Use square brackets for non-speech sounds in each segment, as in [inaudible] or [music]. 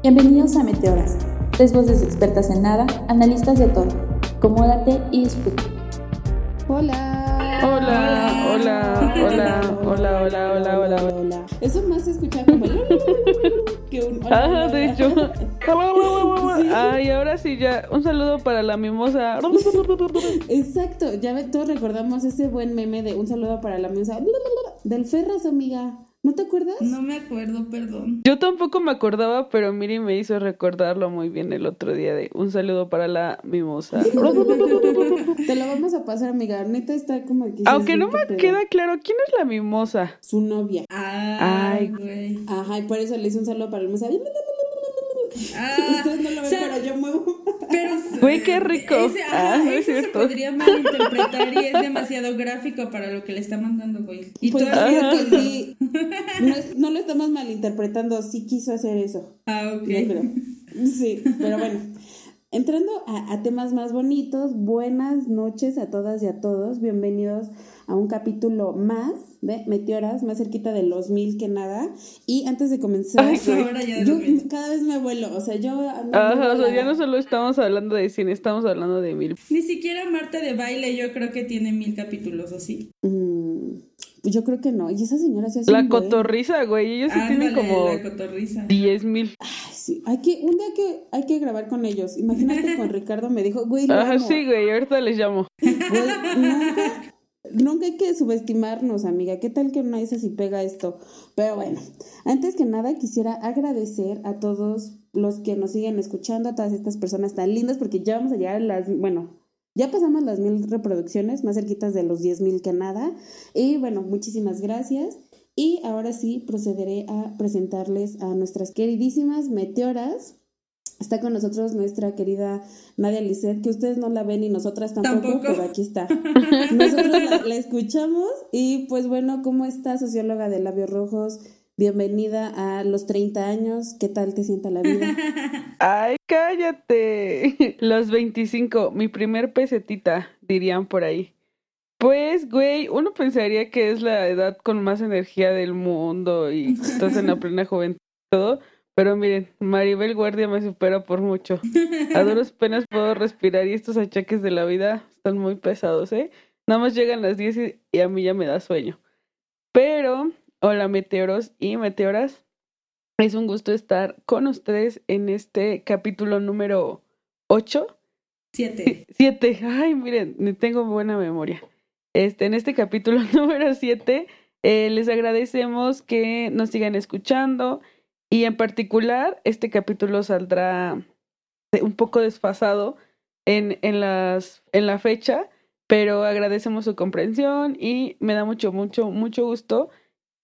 Bienvenidos a Meteoras, tres voces expertas en nada, analistas de todo. Acomódate y disfruta. Hola. Hola, hola, hola, hola, hola, hola, hola, hola. Eso más se escucha como [laughs] que un hola, Ajá, hola, de hecho. [laughs] Sí. Ay, ahora sí ya. Un saludo para la mimosa. Exacto, ya ve, todos recordamos ese buen meme de un saludo para la mesa del Ferras, amiga. ¿No te acuerdas? No me acuerdo, perdón. Yo tampoco me acordaba, pero Miri me hizo recordarlo muy bien el otro día de un saludo para la mimosa. [laughs] Te lo vamos a pasar, amiga. Neta está como que. Aunque no ¿qué me pedo? queda claro quién es la mimosa. Su novia. Ay, Ay. güey. Ajá, y por eso le hice un saludo para la mesa. Ah, [laughs] Ustedes no lo ven, ¿sabe- pero yo muevo. Pero Güey, qué rico. Ese, ajá, Ah, no es eso se cierto. podría malinterpretar y es demasiado gráfico para lo que le está mandando, güey. Y Pues así, que sí. No, es- no lo estamos malinterpretando. Sí quiso hacer eso. Ah, ok. Sí, pero bueno. Entrando a, a temas más bonitos, buenas noches a todas y a todos. Bienvenidos a un capítulo más de Meteoras, más cerquita de los mil que nada. Y antes de comenzar, Ay, yo cada vez me vuelo. O sea, yo. ando Ajá, o sea, ya no solo estamos hablando de cine, estamos hablando de mil. Ni siquiera Marta de baile yo creo que tiene mil capítulos, ¿o sí? Mm, pues yo creo que no. Y esa señora se hace. La cotorriza, güey, ellos sí tienen como la cotorriza. 10 mil. Ay, sí. Hay que, un día que hay que grabar con ellos. Imagínate con [laughs] Ricardo me dijo, güey, lo Ajá, amo. sí, güey, ahorita les llamo. Güey, nunca, nunca hay que subestimarnos, amiga. ¿Qué tal que una vez así pega esto? Pero bueno, antes que nada quisiera agradecer a todos los que nos siguen escuchando, a todas estas personas tan lindas, porque ya vamos a llegar las, bueno, ya pasamos las mil reproducciones, más cerquitas de los diez mil que nada. Y bueno, muchísimas gracias. Y ahora sí procederé a presentarles a nuestras queridísimas meteoras. Está con nosotros nuestra querida Nadia Lisset, que ustedes no la ven y nosotras tampoco, Tampoco. pero aquí está. Nosotros la, la escuchamos y pues bueno, ¿cómo está socióloga de labios rojos? Bienvenida a los 30 años, ¿qué tal te sienta la vida? Ay, cállate. Los 25, mi primer pesetita, dirían por ahí. Pues, güey, uno pensaría que es la edad con más energía del mundo y estás en la plena juventud y todo. Pero miren, Maribel Guardia me supera por mucho. A duras [laughs] penas puedo respirar y estos achaques de la vida están muy pesados, ¿eh? Nada más llegan las 10 y, a mí ya me da sueño. Pero, hola meteoros y meteoras. Es un gusto estar con ustedes en este capítulo número 8. Siete. 7. Ay, miren, tengo buena memoria. Este, en este capítulo [laughs] número 7, les agradecemos que nos sigan escuchando. Y en particular, este capítulo saldrá de- un poco desfasado en, en, las, en la fecha, pero agradecemos su comprensión y me da mucho, mucho, mucho gusto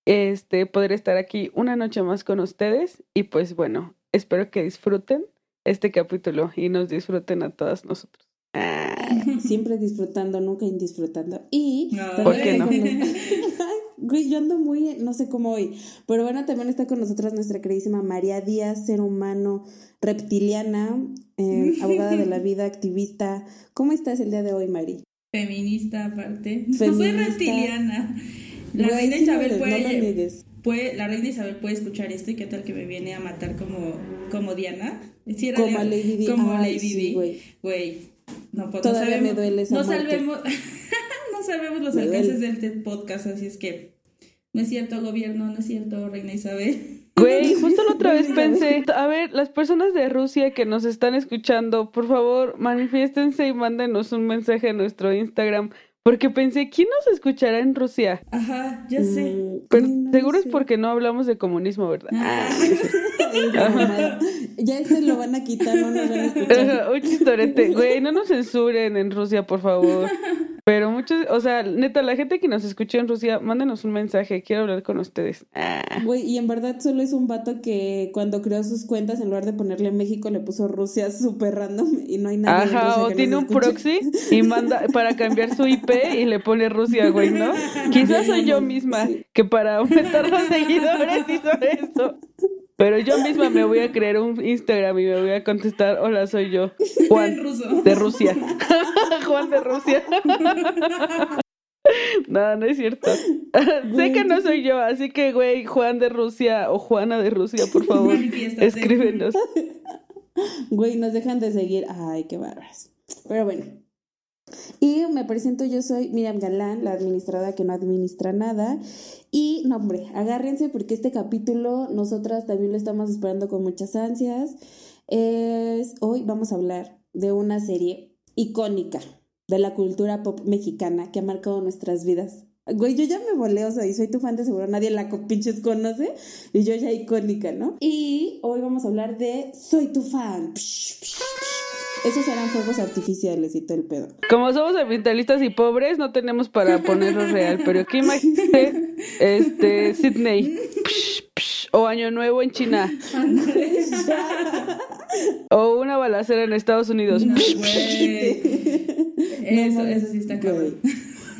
este, poder estar aquí una noche más con ustedes. Y pues bueno, espero que disfruten este capítulo y nos disfruten a todas nosotros. Ah, [laughs] Siempre disfrutando, nunca indisfrutando. Y No, también ¿Por qué no? Güey, yo ando muy, no sé cómo hoy. Pero bueno, también está con nosotros nuestra queridísima María Díaz, ser humano reptiliana, eh, [laughs] abogada de la vida, activista. ¿Cómo estás el día de hoy, Mari? Feminista aparte. No soy reptiliana. La Güey, reina sí Isabel eres, puede, puede- la reina Isabel puede escuchar esto y qué tal que me viene a matar como, como Diana. Sí, era Como Lady Di. Como Ay, Lady sí, güey. Güey, no, pues, Todavía no me sabemos, duele esa no muerte. sabemos, [laughs] no sabemos los Me alcances duele. del TED podcast, así es que no es cierto gobierno, no es cierto reina Isabel. [laughs] Güey, justo la otra vez pensé, a ver, las personas de Rusia que nos están escuchando, por favor, manifiéstense y mándenos un mensaje a nuestro Instagram, porque pensé, ¿quién nos escuchará en Rusia? Ajá, ya sé. Mm, Pero no seguro sé. es porque no hablamos de comunismo, ¿verdad? Ah. Mamada. [laughs] Ya este lo van a quitar, no nos van a escuchar. Ajá, Un chistorete. Güey, no nos censuren en Rusia, por favor. [laughs] Muchos, o sea, neta, la gente que nos escuchó en Rusia, mándenos un mensaje, quiero hablar con ustedes. Ah. Güey, y en verdad solo es un vato que cuando creó sus cuentas, en lugar de ponerle México, le puso Rusia súper random y no hay en Ajá, o que tiene un proxy y manda para cambiar su IP y le pone Rusia, güey, ¿no? [laughs] Quizás soy yo misma que para aumentar los seguidores hizo eso. Pero yo misma me voy a crear un Instagram y me voy a contestar, hola, soy yo, [laughs] Juan ruso. de Rusia. [laughs] Juan de Rusia. [laughs] No, no es cierto. sé que no soy yo, así que, güey, Juan de Rusia o Juana de Rusia, por favor, escríbenos. Güey, nos dejan de seguir. Ay, qué bárbaras. Pero bueno. Y me presento, yo soy Miriam Galán, la administradora que no administra nada. Y, no, hombre, agárrense porque este capítulo nosotras también lo estamos esperando con muchas ansias. Es, hoy vamos a hablar de una serie icónica de la cultura pop mexicana que ha marcado nuestras vidas. Güey, yo ya me volé, o sea, y soy tu fan de seguro, nadie la pinches conoce, y yo ya icónica, ¿no? Y hoy vamos a hablar de Soy tu fan. Psh, psh. Esos eran fuegos artificiales y todo el pedo. Como somos ambientalistas y pobres, no tenemos para ponerlo real, pero aquí imagínate, este, Sydney, psh, psh, o Año Nuevo en China, o una balacera en Estados Unidos. No, psh. Eso, eso sí está cabrón.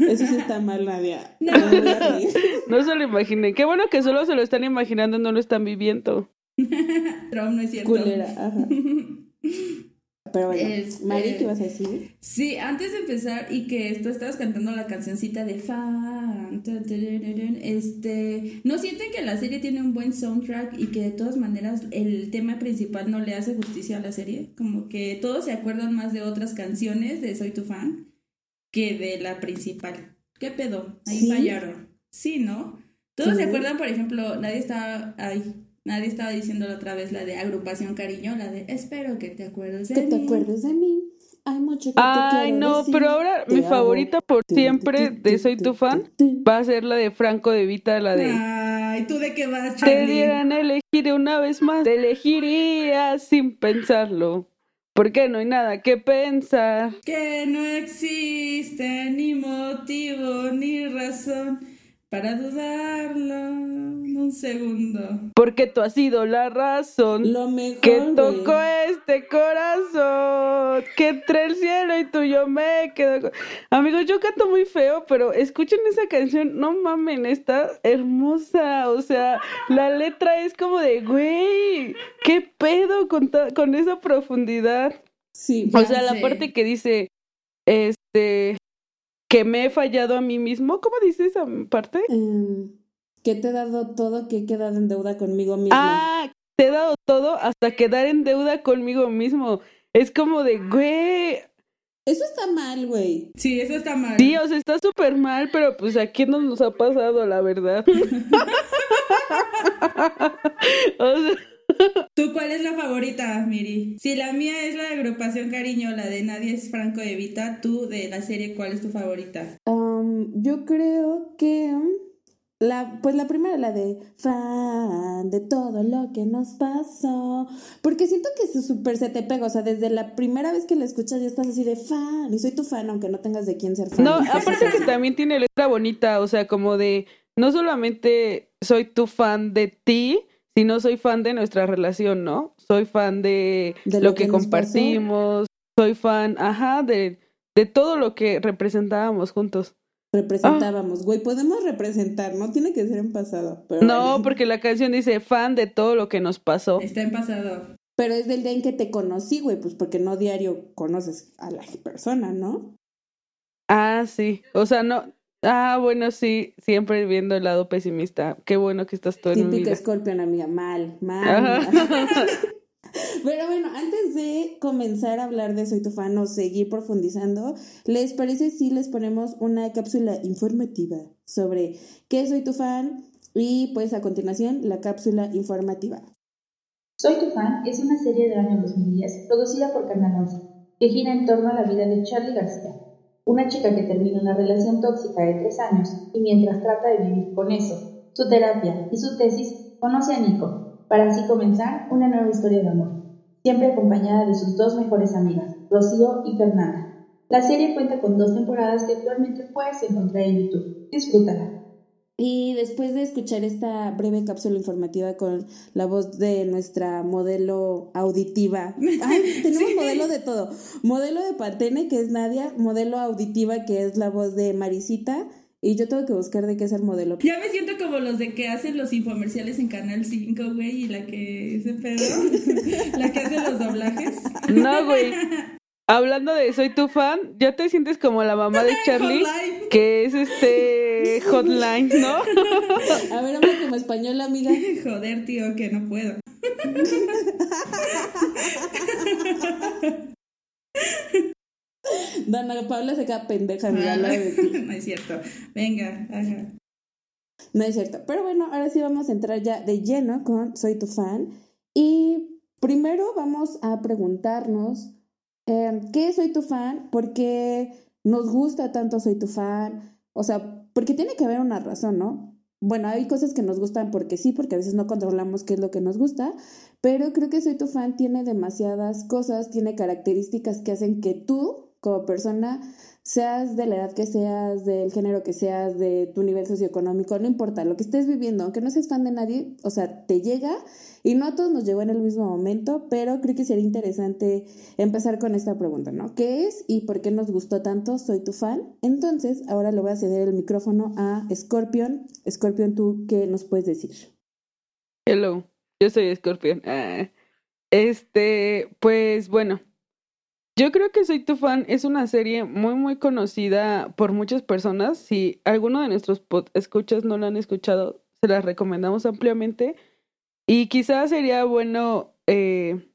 Eso sí está mal, Nadia. No. se lo imaginen. Qué bueno que solo se lo están imaginando, no lo están viviendo. Trump no es cierto. Culera, ajá. [laughs] Pero bueno, Este- Mari, ¿qué vas a decir? Sí, antes de empezar y que tú estabas cantando la cancioncita de fan, este, ¿no sienten que la serie tiene un buen soundtrack y que de todas maneras el tema principal no le hace justicia a la serie? Como que todos se acuerdan más de otras canciones de Soy tu fan que de la principal. ¿Qué pedo? Ahí ¿Sí? fallaron. Sí, ¿no? Todos Sí. se acuerdan, por ejemplo, nadie estaba, ay, nadie estaba diciendo la otra vez la de agrupación cariño, la de espero que te acuerdes de Que te mí". acuerdes de mí. Hay mucho que te Ay, quiero no, decir. pero ahora Te mi amo. favorita por siempre de Soy tu, fan va a ser la de Franco de Vita, la de... Ay, ¿tú de qué vas, Te Charlie? dieran a elegir una vez más, te elegiría sin pensarlo. Porque no hay nada que pensar. Que no existe ni motivo ni razón para dudarlo un segundo. Porque tú has sido la razón Lo mejor, que tocó este corazón. Que entre el cielo y tú yo me quedo. Amigos, yo canto muy feo, pero escuchen esa canción. No mamen, está hermosa. O sea, la letra es como de, güey, ¿qué pedo con, ta- con esa profundidad? Sí. O sea, la parte que dice, este, que me he fallado a mí mismo. ¿Cómo dice esa parte? Em, que te he dado todo, que he quedado en deuda conmigo misma. Ah, te he dado todo hasta quedar en deuda conmigo mismo. Es como de, güey, Eso está mal, güey. Sí, eso está mal. sí, o sea, está súper mal, pero pues aquí no nos ha pasado, la verdad. [laughs] [laughs] o sea, [laughs] ¿Tú cuál es la favorita, Miri? Si la mía es la de agrupación cariño, la de Nadie es Franco de Vita, tú de la serie, ¿cuál es tu favorita? Yo creo que um, la, pues la primera, la de fan de todo lo que nos pasó. Porque siento que su súper se te pega. O sea, desde la primera vez que la escuchas ya estás así de fan. Y soy tu fan, aunque no tengas de quién ser fan. no, [laughs] aparte que también tiene letra bonita, o sea, como de, no solamente soy tu fan de ti, sino soy fan de nuestra relación, ¿no? Soy fan de, De lo, lo que, compartimos, soy fan, ajá, de, de todo lo que representábamos juntos. Representábamos. Güey, podemos representar. No tiene que ser en pasado. Pero No, bueno. porque la canción dice fan de todo lo que nos pasó. Está en pasado. Pero es del día en que te conocí, güey. Pues porque no diario conoces a la persona, ¿no? Ah, sí. O sea, no. Ah, bueno, sí, siempre viendo el lado pesimista. Qué bueno que estás tú en mi vida. Scorpion, amiga. Mal, mal. [laughs] Pero bueno, antes de comenzar a hablar de Soy tu fan o seguir profundizando, ¿les parece si les ponemos una cápsula informativa sobre qué es Soy tu fan? Y pues a continuación, la cápsula informativa. Soy tu fan es una serie del año 2010 producida por Canal 11 que gira en torno a la vida de Charlie García, una chica que termina una relación tóxica de tres años y mientras trata de vivir con eso, su terapia y su tesis, conoce a Nico, para así comenzar una nueva historia de amor, siempre acompañada de sus dos mejores amigas, Rocío y Fernanda. La serie cuenta con dos temporadas que actualmente puedes encontrar en YouTube. Disfrútala. Y después de escuchar esta breve cápsula informativa con la voz de nuestra modelo auditiva, [laughs] ay, tenemos Sí. modelo de todo, modelo de Pantene que es Nadia, modelo auditiva que es la voz de Marisita, y yo tengo que buscar de qué es el modelo. Ya me siento como los de que hacen los infomerciales en Canal 5, güey, y la que ese pedo, [laughs] la que hace los doblajes. No, güey. Hablando de soy tu fan, ¿ya te sientes como la mamá de [laughs] Charlie? Que es este hotline, ¿no? [laughs] A ver, habla como español, amiga. [laughs] Joder, tío, que no puedo. [laughs] Dana Paula se queda pendeja, amiga. de ti. no es cierto. Venga, ajá. No es cierto. Pero bueno, ahora sí vamos a entrar ya de lleno con Soy tu fan. Y primero vamos a preguntarnos eh, ¿qué es Soy tu fan? ¿Por qué nos gusta tanto Soy tu fan? O sea, porque tiene que haber una razón, ¿no? Bueno, hay cosas que nos gustan porque sí, porque a veces no controlamos qué es lo que nos gusta, pero creo que Soy tu fan tiene demasiadas cosas, tiene características que hacen que tú, como persona, seas de la edad que seas, del género que seas, de tu nivel socioeconómico, no importa, lo que estés viviendo, aunque no seas fan de nadie, o sea, te llega y no a todos nos llegó en el mismo momento, pero creo que sería interesante empezar con esta pregunta, ¿no? ¿Qué es y por qué nos gustó tanto? Soy tu fan. Entonces, ahora le voy a ceder el micrófono a Scorpion. Scorpion, ¿tú qué nos puedes decir? Hello, yo soy Scorpion. Ah, Este, pues bueno, yo creo que Soy tu fan es una serie muy muy conocida por muchas personas. Si alguno de nuestros pod- escuchas no la han escuchado, se las recomendamos ampliamente. Y quizás sería bueno eh,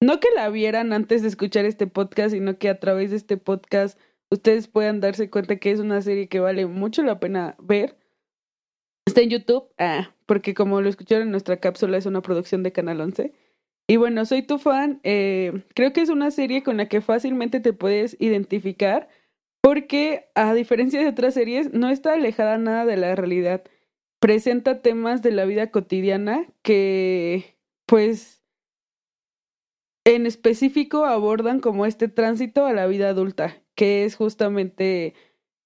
no que la vieran antes de escuchar este podcast, sino que a través de este podcast ustedes puedan darse cuenta que es una serie que vale mucho la pena ver. Está en YouTube, ah, porque como lo escucharon en nuestra cápsula, es una producción de Canal 11. Y bueno, soy tu fan. eh, creo que es una serie con la que fácilmente te puedes identificar, porque a diferencia de otras series, no está alejada nada de la realidad. Presenta temas de la vida cotidiana que, pues, en específico abordan como este tránsito a la vida adulta, que es justamente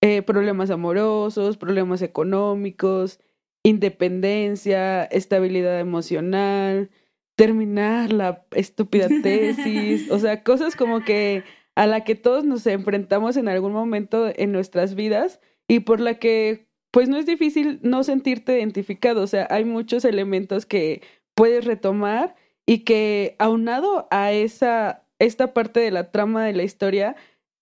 eh, problemas amorosos, problemas económicos, independencia, estabilidad emocional, terminar la estúpida [laughs] tesis, o sea, cosas como que a la que todos nos enfrentamos en algún momento en nuestras vidas y por la que pues no es difícil no sentirte identificado, o sea, hay muchos elementos que puedes retomar y que aunado a esa esta parte de la trama de la historia,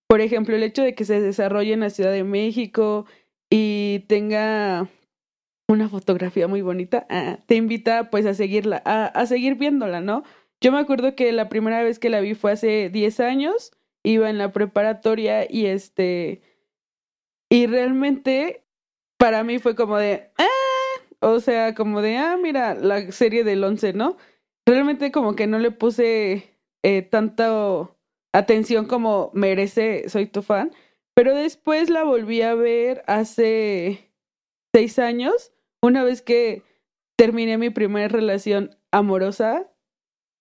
por ejemplo, el hecho de que se desarrolle en la Ciudad de México y tenga una fotografía muy bonita, ah, te invita pues a seguirla, a, a seguir viéndola, ¿no? Yo me acuerdo que la primera vez que la vi fue hace 10 años, iba en la preparatoria y este, y realmente para mí fue como de, ah, o sea, como de, ah, mira, la serie del 11, ¿no? Realmente como que no le puse eh, tanto atención como merece Soy tu fan, pero después la volví a ver hace seis años, una vez que terminé mi primera relación amorosa,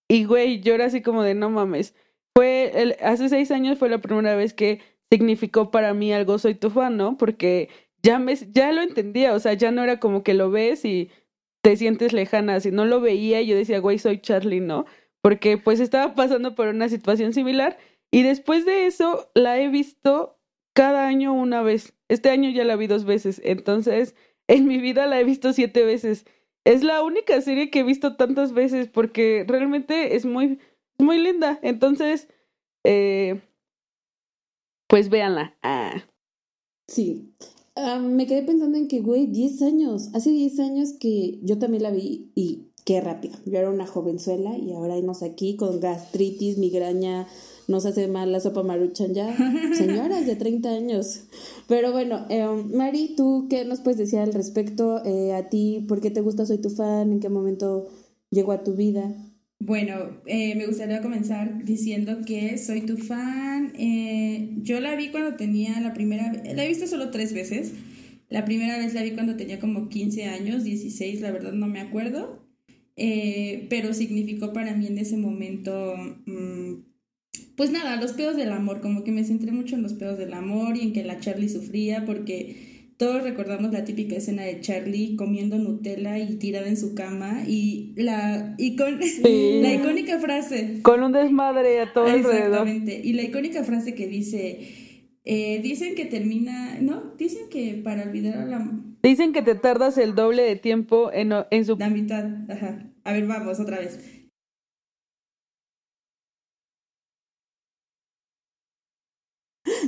y güey, yo era así como de no mames. Fue hace seis años fue la primera vez que significó para mí algo soy tu fan, ¿no? Porque ya ya lo entendía, o sea, ya no era como que lo ves y te sientes lejana, si no lo veía y yo decía, güey, soy Charlie, ¿no? Porque pues estaba pasando por una situación similar y después de eso la he visto cada año una vez. Este año ya la vi dos veces, entonces en mi vida la he visto siete veces. Es la única serie que he visto tantas veces porque realmente es muy, muy linda. Entonces, eh, pues véanla. Ah. Sí. Ah, me quedé pensando en que, güey, 10 años. Hace 10 años que yo también la vi y qué rápido. Yo era una jovenzuela y ahora hemos aquí con gastritis, migraña, nos hace mal la sopa maruchan ya. [laughs] Señoras de 30 años. Pero bueno, eh, Mari, ¿tú qué nos puedes decir al respecto? Eh, a ti, ¿por qué te gusta Soy tu fan? ¿En qué momento llegó a tu vida? Bueno, eh, me gustaría comenzar diciendo que soy tu fan. Eh, yo la vi cuando tenía la primera la he visto solo tres veces. La primera vez la vi cuando tenía como 15 años, 16, la verdad no me acuerdo. Eh, pero significó para mí en ese momento, mm, pues nada, los pedos del amor, como que me centré mucho en los pedos del amor y en que la Charlie sufría porque todos recordamos la típica escena de Charlie comiendo Nutella y tirada en su cama y la, y con, Sí. [laughs] la icónica frase. Con un desmadre a todo alrededor. Exactamente. Y la icónica frase que dice, eh, dicen que termina, ¿no? Dicen que para olvidar a la, Dicen que te tardas el doble de tiempo en, en su... la mitad. Ajá. A ver, vamos, otra vez.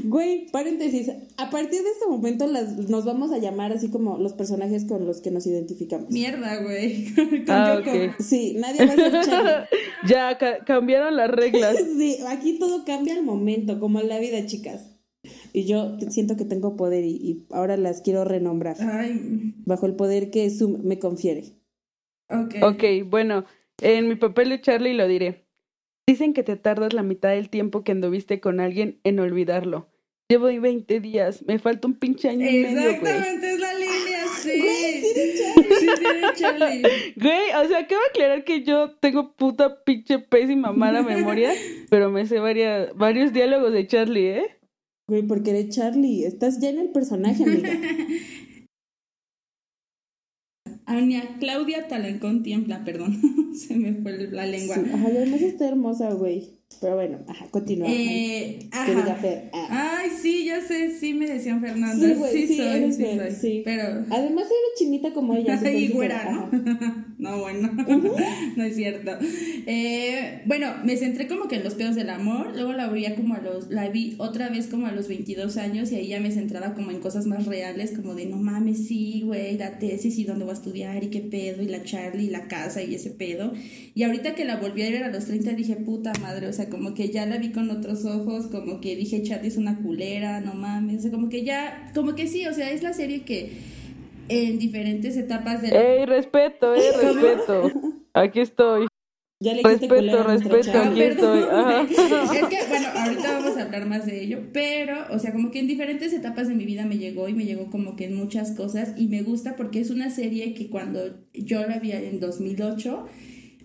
Güey, paréntesis. A partir de este momento las, nos vamos a llamar así como los personajes con los que nos identificamos. Mierda, güey. [laughs] Ah, Con Yoko. ok. Sí, nadie va a ser Charlie. [laughs] ya ca- cambiaron las reglas. [laughs] Sí, aquí todo cambia al momento, como en la vida, chicas. Y yo siento que tengo poder y, y ahora las quiero renombrar. Ay, Bajo el poder que Zoom me confiere. ok. Ok, bueno, en mi papel de Charlie lo diré. Dicen que te tardas la mitad del tiempo que anduviste con alguien en olvidarlo. Llevo 20 días, me falta un pinche año y medio, güey. Exactamente, es la línea, sí. Sí, tiene Charlie. Güey, o sea, acabo de aclarar que yo tengo puta pinche pésima mala memoria, [laughs] pero me sé varia- varios diálogos de Charlie, ¿eh? Güey, porque eres Charlie. Estás ya en el personaje, amiga. [laughs] Ania Claudia Talancón Tiempla, perdón. [laughs] Se me fue la lengua. Sí, ajá, y además está hermosa, güey. Pero bueno, ajá, continúa. Eh, ajá. Fer. Ah. Ay, sí, ya sé, sí me decían Fernanda. Sí, Sí, güey, sí, soy, eres sí Fer, soy. sí. Pero. Además eres chinita como ella. Entonces, [laughs] güera. ¿no? [laughs] no, bueno, [laughs] no es cierto. Eh, bueno, me centré como que en los pedos del amor, luego la vi como a los, la vi otra vez como a los 22 años y ahí ya me centraba como en cosas más reales, como de no mames, sí, güey, la tesis y dónde voy a estudiar y qué pedo y la Charlie y la casa y ese pedo. Y ahorita que la volví a ver a los 30 dije, puta madre, o sea, como que ya la vi con otros ojos, como que dije, Charlie es una culera, no mames, o sea, como que ya, como que sí, o sea, es la serie que en diferentes etapas de ¡Ey, respeto, eh, [laughs] respeto! Aquí estoy. Ya le Respeto, respeto, aquí estoy. Ajá. [laughs] Es que, bueno, ahorita vamos a hablar más de ello, pero, o sea, como que en diferentes etapas de mi vida me llegó y me llegó como que en muchas cosas y me gusta porque es una serie que cuando yo la vi en 2008,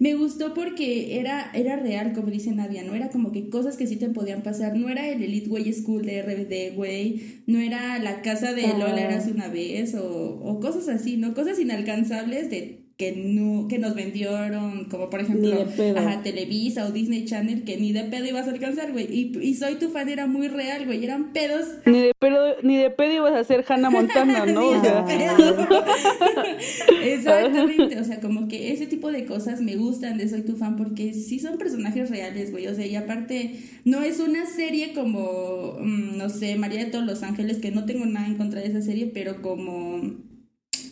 me gustó porque era, era real, como dice Nadia, ¿no? Era como que cosas que sí te podían pasar. No era el Elite Way School de RBD, güey. No era la casa de. Lola eras una vez o, o cosas así, ¿no? Cosas inalcanzables de que no que nos vendieron como por ejemplo ajá, Televisa o Disney Channel que ni de pedo ibas a alcanzar güey. Y, y soy tu fan era muy real güey. Eran pedos. Ni de pedo, ni de pedo ibas a ser Hannah Montana, [laughs] ¿no? O Ni de sea, pedo. [laughs] Exactamente, o sea, como que ese tipo de cosas me gustan de Soy tu fan porque sí son personajes reales, güey, o sea, y aparte no es una serie como, mm, no sé, María de todos los ángeles, que no tengo nada en contra de esa serie, pero como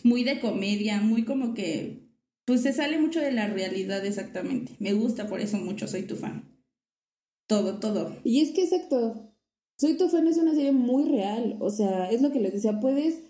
muy de comedia, muy como que, pues se sale mucho de la realidad exactamente. Me gusta por eso mucho, soy tu fan. Todo, todo. Y es que exacto. Soy tu fan es una serie muy real. O sea, es lo que les decía. Puedes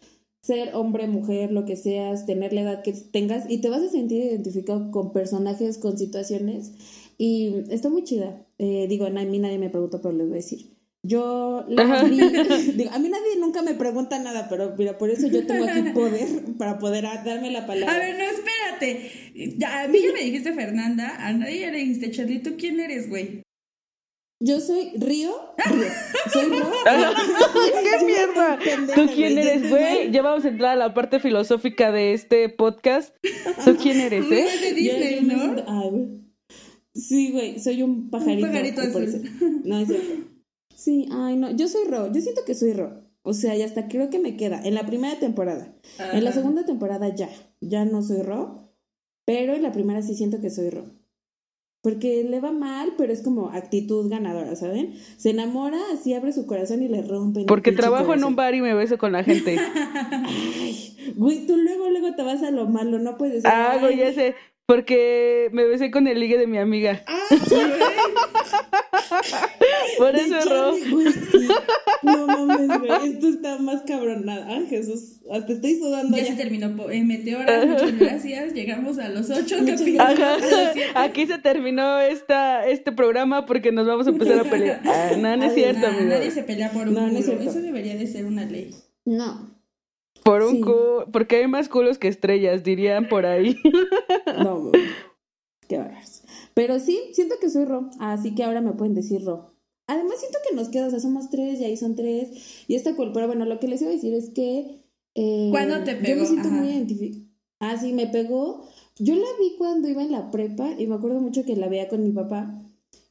ser hombre, mujer, lo que seas, tener la edad que tengas y te vas a sentir identificado con personajes, con situaciones. Y está muy chida. Eh, digo, a mí nadie me preguntó, pero les voy a decir. Yo la vi. [laughs] digo, a mí nadie nunca me pregunta nada, pero mira, por eso yo tengo aquí poder para poder darme la palabra. A ver, no, espérate. A mí ya me dijiste Fernanda, a nadie ya le dijiste Charlie, ¿tú quién eres, güey? Yo soy Río. Río. Soy Río. [laughs] ¡Qué mierda! ¿Tú quién eres, güey? Ya vamos a entrar a la parte filosófica de este podcast. ¿Tú quién eres, eh? es de Disney, ¿no? Sí, güey, soy un pajarito. pajarito por azul. No, es cierto. Sí, ay, no, yo soy Ro, yo siento que soy Ro. O sea, y hasta creo que me queda en la primera temporada. En la segunda temporada ya, ya no soy Ro, pero en la primera sí siento que soy Ro. Porque le va mal, pero es como actitud ganadora, ¿saben? Se enamora, así abre su corazón y le rompen. Porque trabajo en un bar y me beso con la gente. [laughs] Ay, güey, tú luego, luego te vas a lo malo, no puedes decir. Ah, güey, ya sé. Porque me besé con el ligue de mi amiga. Ah, Por eso erró. No mames, güey. Esto está más cabronado. Ah, Jesús. Hasta estoy sudando Ya ya. se terminó eh, Meteoras, muchas gracias. Llegamos a los ocho capítulos. Ajá. Aquí se terminó esta, este programa porque nos vamos a empezar a pelear. [laughs] Ah, no, no es Ay, cierto, Nah, amigo. nadie se pelea por un No, no es culo. Eso debería de ser una ley. No. Por un Sí. cu- porque hay más culos que estrellas, dirían por ahí. No, güey. [laughs] Qué bárbaros. Pero sí, siento que soy Ro. Así que ahora me pueden decir Ro. Además, siento que nos queda, o sea, somos tres y ahí son tres. Y está cool. Pero bueno, lo que les iba a decir es que. Eh, ¿Cuándo te Yo pegó? me siento Ajá. muy identificada. Ah, sí, me pegó. Yo la vi cuando iba en la prepa y me acuerdo mucho que la veía con mi papá.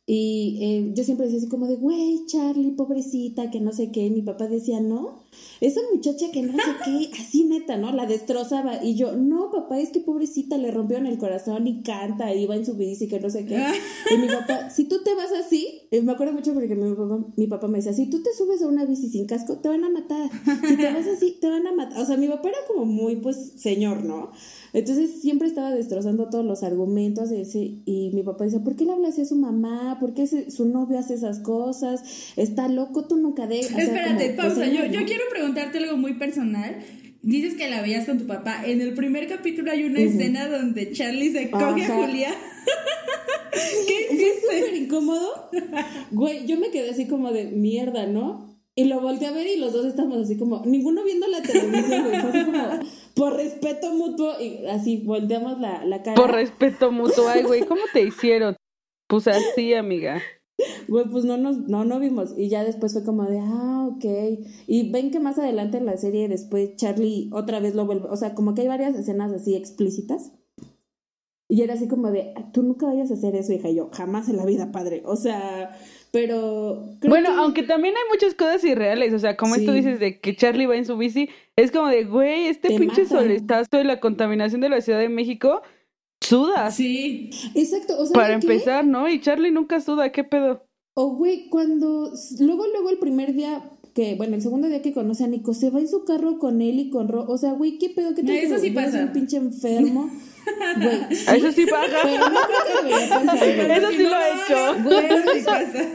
Y eh, yo siempre decía así como de, güey, Charlie, pobrecita, que no sé qué. Y mi papá decía, no. Esa muchacha que no sé qué, [laughs] así neta, ¿no? La destrozaba. Y yo, no, papá, es que pobrecita le rompieron el corazón y canta, y va en su bici, que no sé qué. Y mi papá, [laughs] si tú te vas así, me acuerdo mucho porque mi papá, mi papá me decía, si tú te subes a una bici sin casco, te van a matar. Si te vas así, te van a matar. O sea, mi papá era como muy, pues, señor, ¿no? Entonces siempre estaba destrozando todos los argumentos de ese, y mi papá decía, ¿por qué le hablas así a su mamá? ¿Por qué su novio hace esas cosas? Está loco, tú nunca de... Espérate, pues, pausa, yo, yo quiero preguntarte algo muy personal. Dices que la veías con tu papá. En el primer capítulo hay una escena donde Charlie se coge a Julia. ¿Qué Fue súper incómodo. Güey, yo me quedé así como de mierda, ¿no? Y lo volteé a ver y los dos estamos así como, ninguno viendo la televisión, güey. Fue así como, por respeto mutuo, y así volteamos la, la cara. Por respeto mutuo, ay, güey, ¿cómo te hicieron? Pues así, amiga. Güey, pues no nos, no, no vimos. Y ya después fue como de, ah, ok. Y ven que más adelante en la serie después Charlie otra vez lo vuelve, o sea, como que hay varias escenas así explícitas. Y era así como de, tú nunca vayas a hacer eso, hija. Y yo, jamás en la vida, padre. O sea, pero. bueno, aunque también hay muchas cosas irreales. O sea, como esto dices de que Charlie va en su bici, es como de, güey, este pinche solestazo de la contaminación de la Ciudad de México suda. Sí. Exacto. O sea, Para empezar, ¿no? Y Charlie nunca suda, ¿qué pedo? O, güey, cuando. Luego, luego el primer día que, bueno, el segundo día que conoce a Nico, se va en su carro con él y con Ro. O sea, güey, ¿qué pedo? ¿Qué te Eso sí pasa. un pinche enfermo. [laughs] Güey. [laughs] Eso sí pasa. Pero no creo que debería pasar. Eso sí lo ha hecho. Güey, eso sí pasa.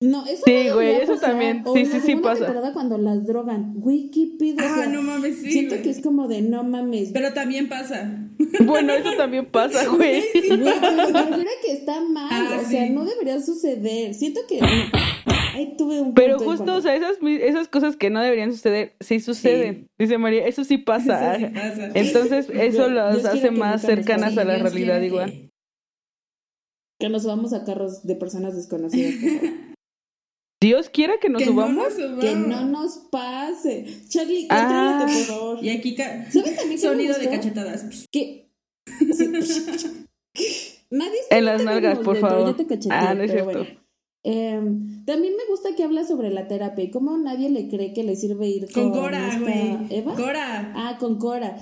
No, eso Sí, güey, eso también. Sí, sí, sí pasa. temporada cuando las drogan. Güey, ¿qué pido? Ah, no mames, sí. Siento que es como de no mames. Pero también pasa. [laughs] Bueno, eso también pasa, güey. Güey, [laughs] pero me refiero a que está mal. Ah, o sea, sí. no debería suceder. Siento que. Ahí tuve un. Pero justo, o sea, esas, esas cosas que no deberían suceder, sí suceden. Dice María, eso sí pasa. Eso sí pasa. Entonces, eso Güey, las hace más cercanas a la Dios realidad igual. que- Que nos vamos a carros de personas desconocidas. por favor. [laughs] Dios quiera que nos Que no subamos. nos subamos. que no nos pase. Charlie, Ah. por favor. Y aquí ¿Saben también que me sonido de cachetadas. Sí. Nadie En las nalgas, por dentro, favor. yo te cacheteé, Ah, no es cierto. bueno. Em, también me gusta que habla sobre la terapia y cómo nadie le cree que le sirve ir Con con, Cora, güey. Eva. Cora. Ah, con Cora.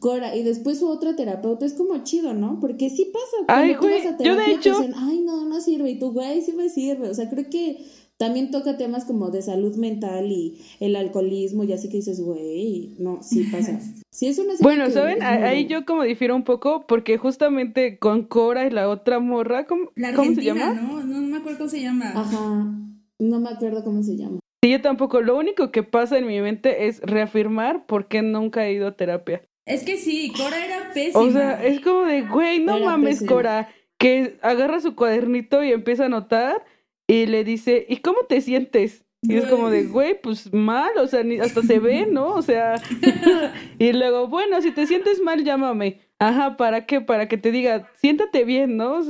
Cora, y después su otra terapeuta es como chido, ¿no? Porque sí pasa. Ay, güey, vas a yo de hecho- dicen, ay, no, no sirve. Y tú, güey, sí me sirve. O sea, creo que también toca temas como de salud mental y el alcoholismo y así que dices, güey, no, sí pasa. Sí es una Bueno, ¿saben? muy Ahí yo como difiero un poco porque justamente con Cora y la otra morra, ¿cómo, La ¿cómo se llama? ¿no? No me acuerdo cómo se llama. Ajá. No me acuerdo cómo se llama. Sí, yo tampoco. Lo único que pasa en mi mente es reafirmar por qué nunca he ido a terapia. Es que sí, Cora era pésima. O sea, es como de, güey, no Era mames, pésima. Cora, que agarra su cuadernito y empieza a anotar y le dice, ¿y cómo te sientes? Y es como de, güey, pues mal, o sea, ni, hasta se ve, ¿no? O sea, [laughs] y luego, bueno, si te sientes mal, llámame. Ajá, ¿para qué? Para que te diga, siéntate bien, ¿no?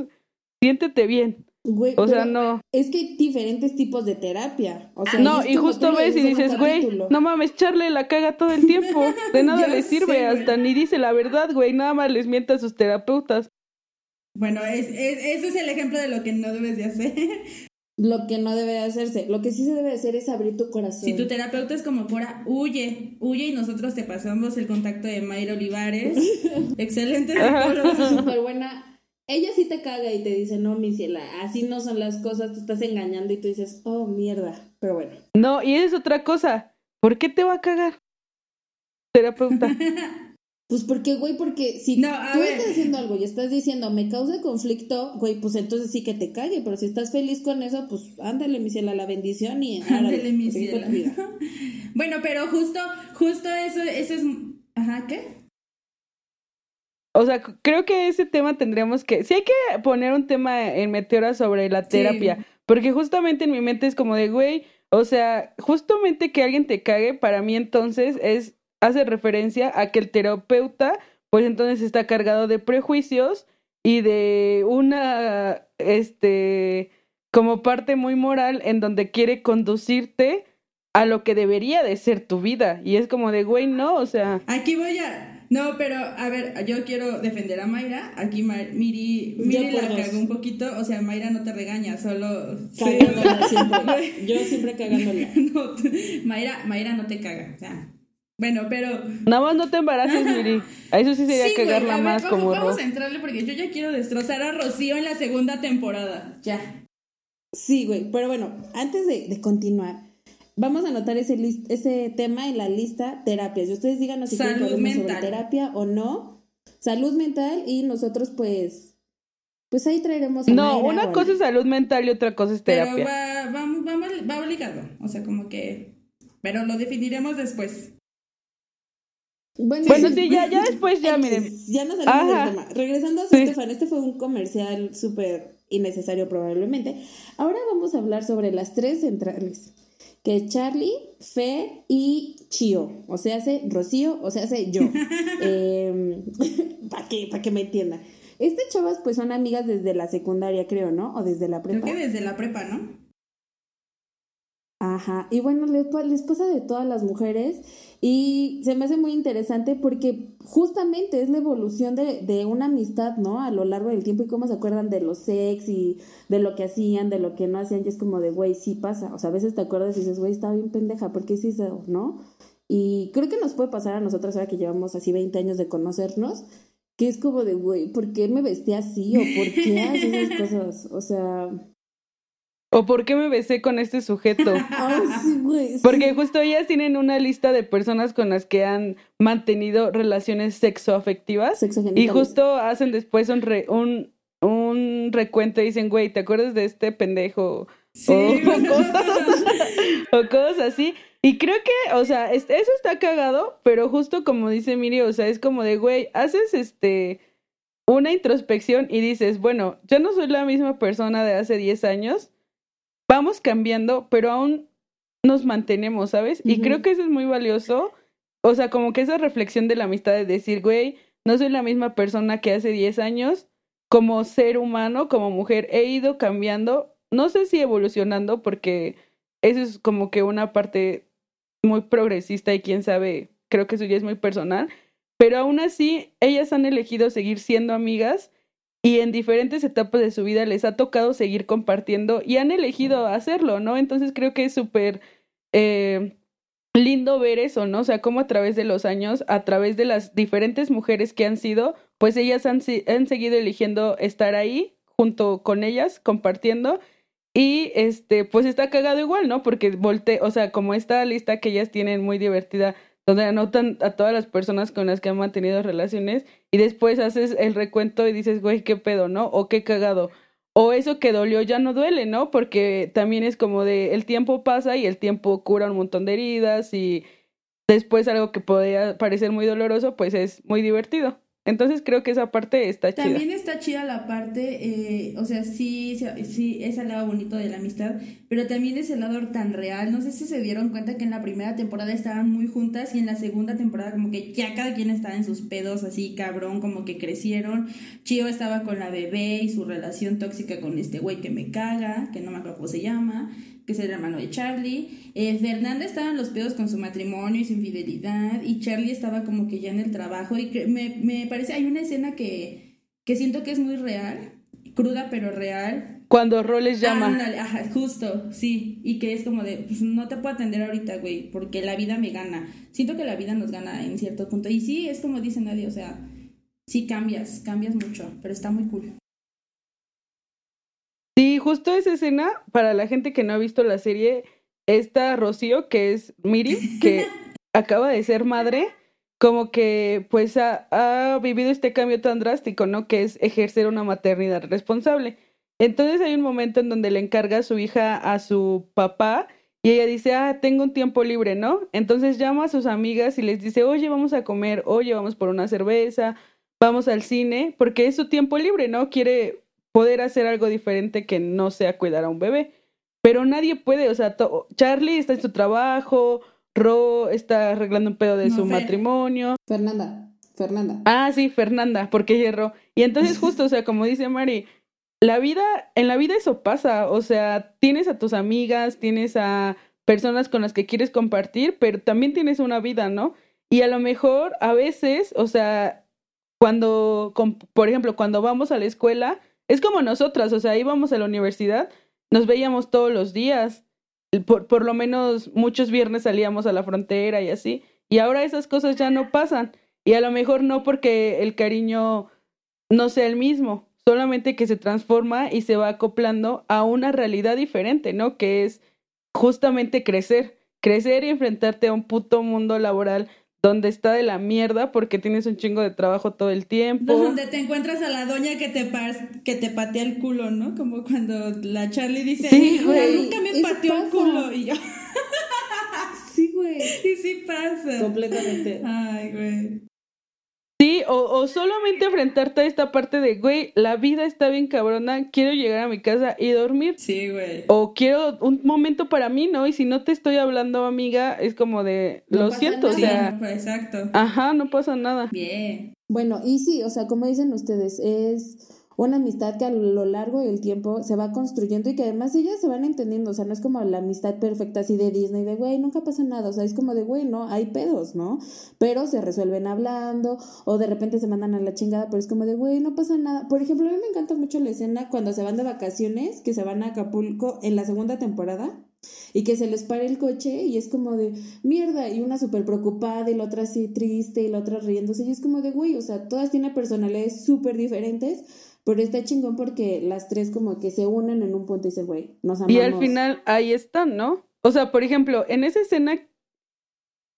Siéntete bien. Güey, O sea, no. Es que hay diferentes tipos de terapia. O sea, No, y justo ves y dices güey, no mames, Charlie la caga todo el tiempo. De [laughs] nada le sé, sirve, güey. hasta ni dice la verdad, güey, nada más les miente a sus terapeutas. Bueno, es, es- ese es el ejemplo de lo que no debes de hacer. Lo que no debe hacerse. Lo que sí se debe hacer es abrir tu corazón. Si tu terapeuta es como Cora, huye, huye y nosotros te pasamos el contacto de Mayra Olivares. [laughs] Excelente psicóloga. [laughs] súper buena. Ella sí te caga y te dice, no, mi ciela, así no son las cosas, te estás engañando y tú dices, oh, mierda. Pero bueno. No, y es otra cosa. ¿Por qué te va a cagar? Terapeuta. [laughs] Pues porque, güey, porque si No, a tú ver. estás haciendo algo y estás diciendo, me causa conflicto, güey, pues entonces sí que te cague, pero si estás feliz con eso, pues ándale, mi ciela, la bendición y [laughs] Ándale, mi tu vida. [laughs] Bueno, pero justo, justo eso, eso es. Ajá, ¿qué? O sea, creo que ese tema tendríamos que. Sí, hay que poner un tema en Meteora sobre la terapia. Porque justamente en mi mente es como de, güey, o sea, justamente que alguien te cague, para mí entonces es. Hace referencia a que el terapeuta, pues entonces está cargado de prejuicios y de una. Este. Como parte muy moral en donde quiere conducirte a lo que debería de ser tu vida. Y es como de, güey, no, o sea. Aquí voy a. No, pero a ver, yo quiero defender a Mayra. Aquí Miri, Miri la cagó un poquito. O sea, Mayra no te regaña, solo. Cagándola [laughs] siempre. Yo siempre cagándola. [laughs] no, Mayra, Mayra no te caga. O sea, bueno, pero. Nada más no te embaraces, [laughs] Miri. A eso sí sería cagarla más vamos, como Vamos a entrarle porque yo ya quiero destrozar a Rocío en la segunda temporada. Ya. Sí, güey. Pero bueno, antes de, de continuar, vamos a anotar ese, ese tema en la lista terapias. Y ustedes díganos si quieren que sobre terapia o no. Salud mental y nosotros pues pues ahí traeremos a No, una cosa es salud mental y otra cosa es terapia. Pero va, va, va, va ligado, o sea, como que pero lo definiremos después. Bueno, sí, ya, ya después ya, miren. Ya nos salimos del tema. Regresando a sí. este fue un comercial súper innecesario probablemente. Ahora vamos a hablar sobre las tres centrales que Charlie, Fe y Chio. O sea, hace Rocío, o sea, hace yo. [laughs] [laughs] eh, Para que, que me entienda. Estas chavas pues son amigas desde la secundaria, creo, ¿no? O desde la prepa. Creo que desde la prepa, ¿no? Ajá, y bueno, les, les pasa de todas las mujeres y se me hace muy interesante porque justamente es la evolución de, de, una amistad, ¿no? A lo largo del tiempo y cómo se acuerdan de los sex y de lo que hacían, de lo que no hacían, y es como de, güey, sí pasa. O sea, a veces te acuerdas y dices, güey, estaba bien pendeja, ¿por qué sí eso, no? Y creo que nos puede pasar a nosotras ahora que llevamos así 20 años de conocernos, que es como de, güey, ¿por qué me vestí así? ¿O por qué haces esas cosas? O sea, ¿O por qué me besé con este sujeto? [laughs] Porque justo ellas tienen una lista de personas con las que han mantenido relaciones sexoafectivas. y justo hacen después un, un, un recuento y dicen, güey, ¿te acuerdas de este pendejo? Sí. O, [laughs] cosas, así. Y creo que, o sea, eso está cagado, pero justo como dice Miri, o sea, es como de, güey, haces este una introspección y dices, bueno, yo no soy la misma persona de hace 10 años vamos cambiando, pero aún nos mantenemos, ¿sabes? Y creo que eso es muy valioso. O sea, como que esa reflexión de la amistad de decir, güey, no soy la misma persona que hace 10 años, como ser humano, como mujer, he ido cambiando, no sé si evolucionando, porque eso es como que una parte muy progresista y quién sabe, creo que eso ya es muy personal, pero aún así, ellas han elegido seguir siendo amigas y en diferentes etapas de su vida les ha tocado seguir compartiendo y han elegido hacerlo, ¿no? Entonces creo que es súper eh, lindo ver eso, ¿no? O sea, cómo a través de los años, a través de las diferentes mujeres que han sido, pues ellas han, han seguido eligiendo estar ahí junto con ellas, compartiendo. Y este, pues está cagado igual, ¿no? Porque volte, o sea, como esta lista que ellas tienen muy divertida donde anotan a todas las personas con las que han mantenido relaciones y después haces el recuento y dices, güey, qué pedo, ¿no? O qué cagado. O eso que dolió ya no duele, ¿no? Porque también es como de el tiempo pasa y el tiempo cura un montón de heridas y después algo que podría parecer muy doloroso, pues es muy divertido. Entonces creo que esa parte está chida. También está chida la parte, eh, o sea, sí, sí, es el lado bonito de la amistad, pero también es el lado tan real. No sé si se dieron cuenta que en la primera temporada estaban muy juntas y en la segunda temporada como que ya cada quien estaba en sus pedos así, cabrón, como que crecieron. Chio estaba con la bebé y su relación tóxica con este güey que me caga, que no me acuerdo cómo se llama que es el hermano de Charlie. Eh, Fernanda estaba en los pedos con su matrimonio y su infidelidad. Y Charlie estaba como que ya en el trabajo. Y me, me parece, hay una escena que, que siento que es muy real, cruda pero real. Cuando Roles llama. ajá, justo, sí. Y que es como de, pues no te puedo atender ahorita, güey, porque la vida me gana. Siento que la vida nos gana en cierto punto. Y sí, es como dice nadie, o sea, sí cambias, cambias mucho, pero está muy cool. Justo esa escena, para la gente que no ha visto la serie, está Rocío, que es Miri, que [laughs] acaba de ser madre, como que pues ha, ha, vivido este cambio tan drástico, ¿no? Que es ejercer una maternidad responsable. Entonces hay un momento en donde le encarga a su hija a su papá y ella dice, ah, tengo un tiempo libre, ¿no? Entonces llama a sus amigas y les dice, oye, vamos a comer, oye, vamos por una cerveza, vamos al cine, porque es su tiempo libre, ¿no? Quiere poder hacer algo diferente que no sea cuidar a un bebé. Pero nadie puede, o sea, Charlie está en su trabajo, Ro está arreglando un pedo de su matrimonio. Fernanda, Fernanda. Ah, sí, Fernanda, porque ella Y entonces [laughs] justo, o sea, como dice Mari, la vida, en la vida eso pasa, o sea, tienes a tus amigas, tienes a personas con las que quieres compartir, pero también tienes una vida, ¿no? Y a lo mejor a veces, o sea, cuando, por ejemplo, cuando vamos a la escuela, es como nosotras, o sea, íbamos a la universidad, nos veíamos todos los días, por, por lo menos muchos viernes salíamos a la frontera y así, y ahora esas cosas ya no pasan, y a lo mejor no porque el cariño no sea el mismo, solamente que se transforma y se va acoplando a una realidad diferente, ¿no? Que es justamente crecer, crecer y enfrentarte a un puto mundo laboral donde está de la mierda porque tienes un chingo de trabajo todo el tiempo. Donde te encuentras a la doña que te que te patea el culo, ¿no? Como cuando la Charlie dice, sí, güey, nunca me pateó el culo y yo. sí, güey. [laughs] Y sí pasa. Completamente. Ay, güey. Sí, o, o, solamente enfrentarte a esta parte de, güey, la vida está bien cabrona, quiero llegar a mi casa y dormir. Sí, güey. O quiero un momento para mí, ¿no? Y si no te estoy hablando, amiga, es como de, lo siento, o sea. exacto. Ajá, no pasa nada. Bien. Bueno, y sí, o sea, como dicen ustedes, es una amistad que a lo largo del tiempo se va construyendo y que además ellas se van entendiendo, o sea, no es como la amistad perfecta así de Disney, de güey, nunca pasa nada, o sea, es como de güey, no, hay pedos, ¿no? Pero se resuelven hablando o de repente se mandan a la chingada, pero es como de güey, no pasa nada. Por ejemplo, a mí me encanta mucho la escena cuando se van de vacaciones, que se van a Acapulco en la segunda temporada y que se les pare el coche y es como de mierda y una súper preocupada y la otra así triste y la otra riéndose y es como de güey, o sea, todas tienen personalidades súper diferentes pero está chingón porque las tres como que se unen en un punto y dicen, güey, nos amamos. Y al final ahí están, ¿no? O sea, por ejemplo, en esa escena,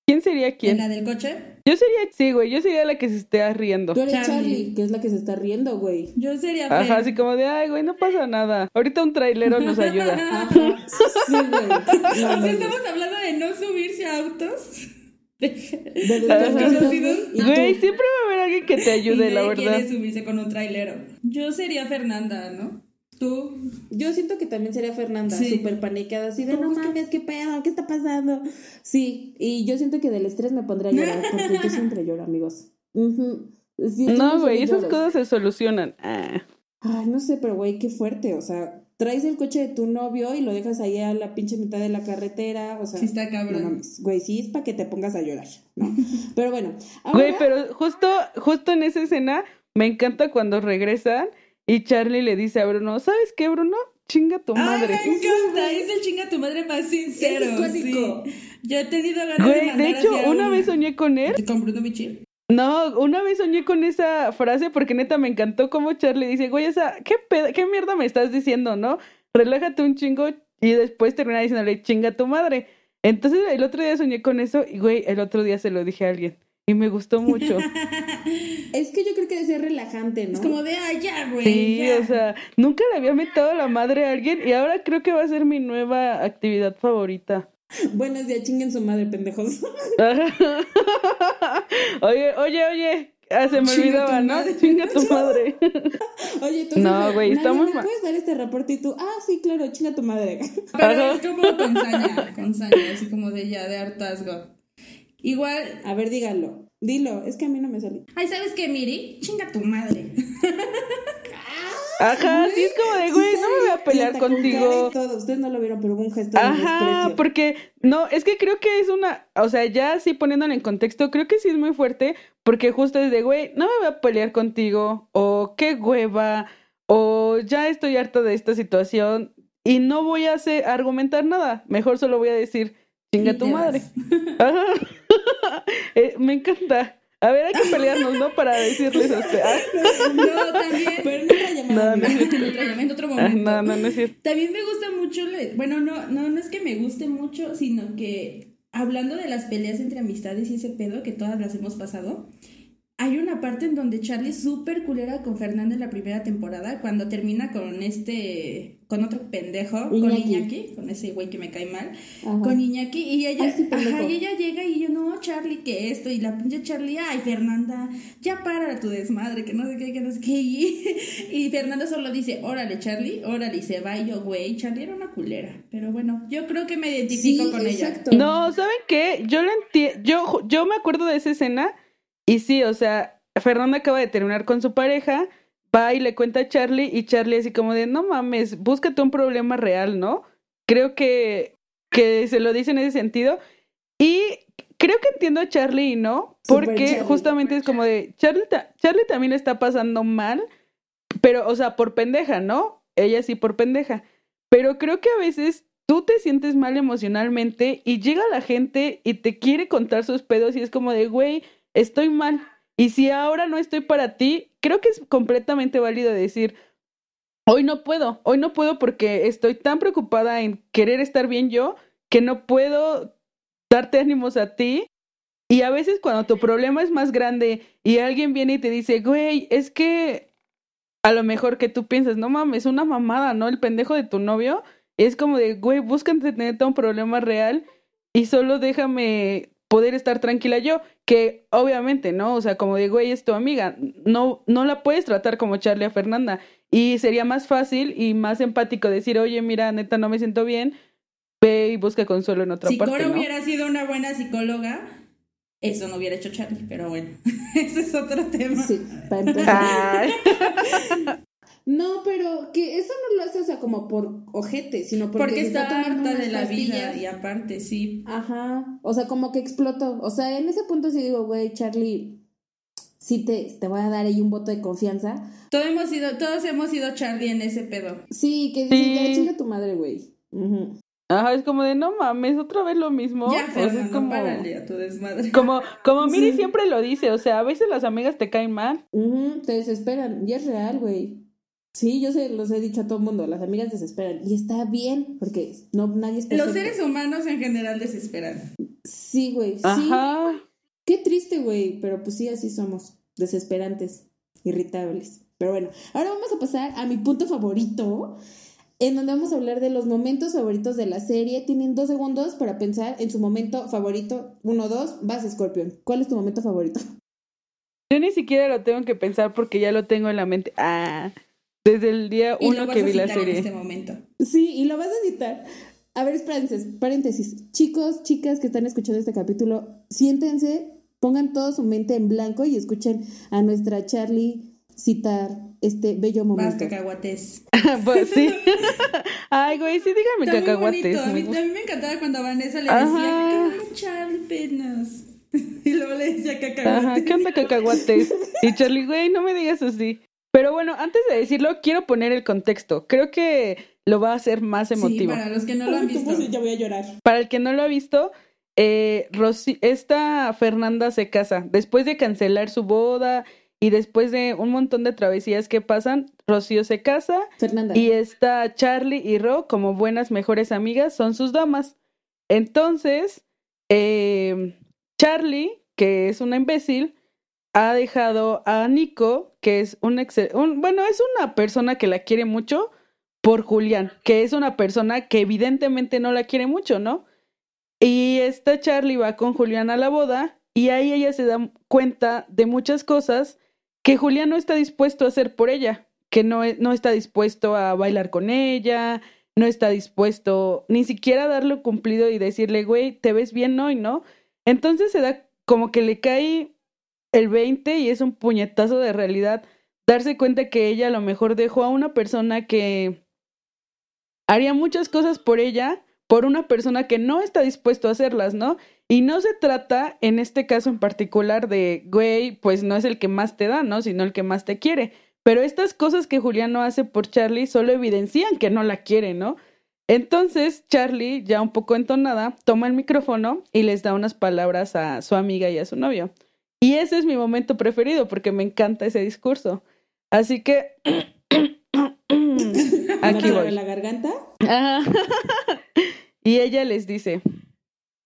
¿quién sería quién? ¿En la del coche? Yo sería, sí, güey, yo sería la que se esté riendo. Tú eres Charlie. que es la que se está riendo, güey. Yo sería Ajá, así como de, ay, güey, no pasa nada. Ahorita un trailero nos ayuda. [laughs] Ajá, sí, güey. No, [laughs] o sea, estamos hablando de no subirse a autos. [laughs] De, de Güey, siempre va a haber alguien que te ayude, la verdad. quiere subirse con un trailero. Yo sería Fernanda, ¿no? ¿Tú? Yo siento que también sería Fernanda, súper paniqueada, así de no mames, qué pedo, qué está pasando. Sí, y yo siento que del estrés me pondría a llorar, porque yo siempre lloro, amigos. no, güey, esas cosas se solucionan. Ah. Ay, no sé, pero güey, qué fuerte, o sea, traes el coche de tu novio y lo dejas ahí a la pinche mitad de la carretera, o sea, sí está cabrón. güey, sí es para que te pongas a llorar, ¿no? [laughs] Pero bueno, güey, pero justo justo en esa escena me encanta cuando regresan y Charlie le dice a Bruno, ¿sabes qué, Bruno? Chinga tu madre. Ay, me encanta, es el chinga tu madre más sincero. Es sí. Yo he tenido ganas güey, de mandar de hecho, una vez soñé con él. ¿Con Bruno Michel? No, una vez soñé con esa frase porque neta me encantó como Charlie dice, güey, esa, ¿qué, ¿qué mierda me estás diciendo, no? Relájate un chingo y después termina diciéndole, chinga tu madre. Entonces el otro día soñé con eso y, güey, el otro día se lo dije a alguien y me gustó [laughs] mucho. es que yo creo que debe ser relajante, ¿no? Es como de, allá, güey. Sí, o sea, nunca le había metido la madre a alguien y ahora creo que va a ser mi nueva actividad favorita. [laughs] Buenos días, chinguen su madre, pendejos. [laughs] oye, oye, oye. Ah, se me olvidaba, ¿no? Chinga [laughs] tu madre. Oye, tú No, güey, estamos ¿me puedes dar este reporte y tú? Ah, sí, claro, chinga tu madre. Pero es como con saña, con saña, así como de ya, de hartazgo. Igual. A ver, dígalo. Dilo, es que a mí no me salió. Ay, ¿sabes qué, Miri? Chinga tu madre. Ajá, sí es como de, güey, no me voy a pelear contigo. Todo. Ustedes no lo vieron, pero hubo un gesto Ajá, porque, no, es que creo que es una, o sea, ya así poniéndolo en contexto, creo que sí es muy fuerte, porque justo es de, güey, no me voy a pelear contigo, o qué hueva, o ya estoy harta de esta situación, y no voy a hacer, argumentar nada, mejor solo voy a decir, chinga tu madre. [laughs] Ajá. [laughs] eh, me encanta. A ver, hay que pelearnos, ¿no? Para decirles a usted. No, también. [laughs] Pero en otra llamada. No, no, en otro momento. No, no, no es cierto. También me gusta mucho. Bueno, no, no, no es que me guste mucho, sino que hablando de las peleas entre amistades y ese pedo que todas las hemos pasado. Hay una parte en donde Charlie es súper culera con Fernanda en la primera temporada, cuando termina con este, con otro pendejo, con Iñaki, con ese güey que me cae mal, con Iñaki, y ella, ajá, y ella llega y yo, no, Charlie, que esto, y la pinche Charlie, ay, Fernanda, ya para tu desmadre, que no sé qué, que no sé qué, y, [laughs] Fernanda solo dice, órale, Charlie, órale, y se va, y yo, güey, Charlie era una culera, pero bueno, yo creo que me identifico con exacto. ella. No, ¿saben qué? Yo lo entiendo, yo, yo me acuerdo de esa escena, y sí, o sea, Fernanda acaba de terminar con su pareja, va y le cuenta a Charlie y Charlie así como de, no mames, búscate un problema real, ¿no? Creo que, que se lo dice en ese sentido. Y creo que entiendo a Charlie y no, porque justamente es como de, Charlie, Charlie también está pasando mal, pero, o sea, por pendeja, ¿no? Ella sí por pendeja. Pero creo que a veces tú te sientes mal emocionalmente y llega la gente y te quiere contar sus pedos y es como de, güey, estoy mal. Y si ahora no estoy para ti, creo que es completamente válido decir, hoy no puedo, hoy no puedo porque estoy tan preocupada en querer estar bien yo que no puedo darte ánimos a ti. Y a veces cuando tu problema es más grande y alguien viene y te dice, güey, es que a lo mejor que tú piensas, no mames, una mamada, ¿no? El pendejo de tu novio. Es como de, güey, búscate tener un problema real y solo déjame poder estar tranquila yo, que obviamente, ¿no? O sea, como de, güey, es tu amiga, no, no la puedes tratar como Charlie a Fernanda. Y sería más fácil y más empático decir, oye, mira, neta, no me siento bien, ve y busca consuelo en otra parte. Si Cora hubiera sido una buena psicóloga, eso no hubiera hecho Charlie, pero bueno, [laughs] ese es otro tema. Sí, para [laughs] empezar. [laughs] No, pero que eso no lo hace, o sea, como por ojete, sino porque, porque está, tomando de la vida y aparte, sí. Ajá, o sea, como que explotó. O sea, en ese punto sí digo, güey, Charlie, sí te, te voy a dar ahí un voto de confianza. Todos hemos sido, todos hemos sido Charlie en ese pedo. Sí, que dice, ya chinga tu madre, güey. Ajá, es como de no mames, otra vez lo mismo. Ya, o sea, como, a tu desmadre. Como, como Miri siempre lo dice, o sea, a veces las amigas te caen mal. te desesperan, y es real, güey. Sí, yo se los he dicho a todo el mundo, las amigas desesperan. Y está bien, porque no nadie está. Los seres humanos en general desesperan. Sí, güey. Ajá. Qué triste, güey. Pero pues sí, así somos. Desesperantes, irritables. Pero bueno, ahora vamos a pasar a mi punto favorito, en donde vamos a hablar de los momentos favoritos de la serie. Tienen dos segundos para pensar en su momento favorito. Uno, dos, vas, Scorpion. ¿Cuál es tu momento favorito? Yo ni siquiera lo tengo que pensar porque ya lo tengo en la mente. Ah. Desde el día uno que vi la serie. En este momento. Sí, y lo vas a citar. A ver, paréntesis, paréntesis. Chicos, chicas que están escuchando este capítulo, siéntense, pongan toda su mente en blanco y escuchen a nuestra Charlie citar este bello momento. Más cacahuates. [laughs] pues sí. [laughs] Ay, güey, sí, dígame cacahuates. A mí, a mí, me encantaba cuando Vanessa le decía, Charlie penas. [laughs] Y luego le decía cacahuates. Ajá, ¿qué onda cacahuates? Y Charlie, güey, no me digas así. Pero bueno, antes de decirlo, quiero poner el contexto. Creo que lo va a hacer más emotivo. Sí, para los que no lo han visto. Ya voy a llorar. Para el que no lo ha visto, eh, esta Fernanda se casa. Después de cancelar su boda y después de un montón de travesías que pasan, Rocío se casa. Fernanda. Y está Charlie y Ro, como buenas mejores amigas, son sus damas. Entonces, eh, Charlie, que es una imbécil, ha dejado a Nico, que es un, un, bueno, es una persona que la quiere mucho por Julián, que es una persona que evidentemente no la quiere mucho, ¿no? Y esta Charlie va con Julián a la boda y ahí ella se da cuenta de muchas cosas que Julián no está dispuesto a hacer por ella, que no, no está dispuesto a bailar con ella, no está dispuesto ni siquiera a darle cumplido y decirle, güey, te ves bien hoy, ¿no? Entonces se da como que le cae el 20 y es un puñetazo de realidad darse cuenta que ella a lo mejor dejó a una persona que haría muchas cosas por ella, por una persona que no está dispuesto a hacerlas, ¿no? Y no se trata, en este caso en particular, de, güey, pues no es el que más te da, ¿no? Sino el que más te quiere. Pero estas cosas que Julián hace por Charlie solo evidencian que no la quiere, ¿no? Entonces, Charlie, ya un poco entonada, toma el micrófono y les da unas palabras a su amiga y a su novio. Y ese es mi momento preferido porque me encanta ese discurso. Así que [coughs] aquí voy. la garganta? y ella les dice,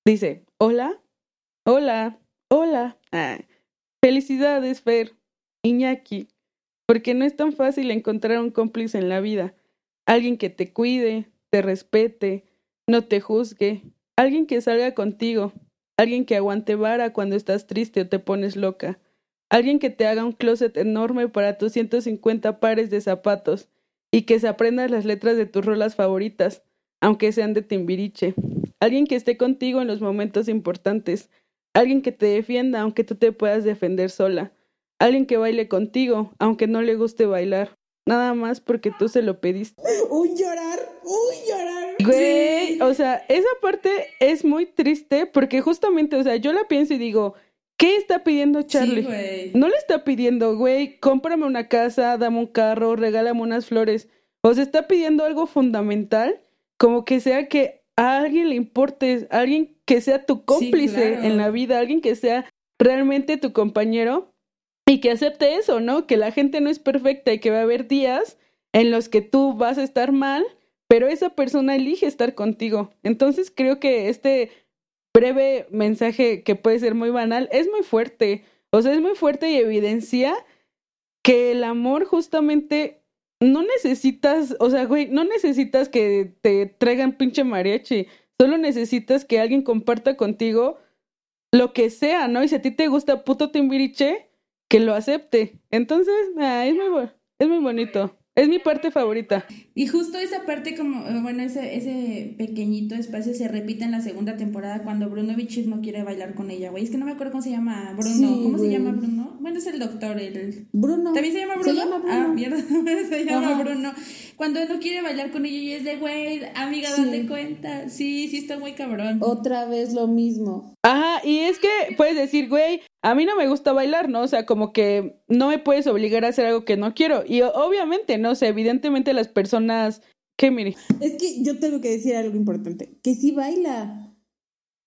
dice, hola, hola, hola. Ah, felicidades, Fer, Iñaki, porque no es tan fácil encontrar un cómplice en la vida. Alguien que te cuide, te respete, no te juzgue, alguien que salga contigo, alguien que aguante vara cuando estás triste o te pones loca, alguien que te haga un closet enorme para tus 150 pares de zapatos y que se aprenda las letras de tus rolas favoritas, aunque sean de Timbiriche, alguien que esté contigo en los momentos importantes, alguien que te defienda aunque tú te puedas defender sola, alguien que baile contigo aunque no le guste bailar, nada más porque tú se lo pediste. Uy, llorar, uy, llorar. Güey, o sea, esa parte es muy triste porque justamente, o sea, yo la pienso y digo, ¿qué está pidiendo Charlie? Sí, güey. no le está pidiendo, güey, cómprame una casa, dame un carro, regálame unas flores. O sea, está pidiendo algo fundamental, como que sea que a alguien le importes, alguien que sea tu cómplice claro. en la vida, alguien que sea realmente tu compañero y que acepte eso, ¿no? Que la gente no es perfecta y que va a haber días en los que tú vas a estar mal, pero esa persona elige estar contigo. Entonces creo que este breve mensaje que puede ser muy banal es muy fuerte. O sea, es muy fuerte y evidencia que el amor justamente no necesitas, o sea, güey, no necesitas que te traigan pinche mariachi. Solo necesitas que alguien comparta contigo lo que sea, ¿no? Y si a ti te gusta puto timbiriche, que lo acepte. Entonces, ah, es, muy, es muy bonito. Es mi parte favorita. Y justo esa parte, como, eh, bueno, ese, ese pequeñito espacio se repite en la segunda temporada cuando Bruno Bichir no quiere bailar con ella, güey. Es que no me acuerdo cómo se llama Bruno. Sí, ¿Cómo se llama Bruno? Bueno, es el doctor, el... Bruno. ¿También se llama Bruno? Se llama Bruno. Ah, mierda, [laughs] se llama Ajá. Bruno. Cuando no quiere bailar con ella y es de, güey, amiga, Sí. date cuenta. Sí, sí está muy cabrón. Otra vez lo mismo. Ajá, y es que puedes decir, güey, a mí no me gusta bailar, ¿no? O sea, como que no me puedes obligar a hacer algo que no quiero. Y obviamente, no sé, evidentemente las personas... ¿Qué, mire? Es que yo tengo que decir algo importante. Que sí baila.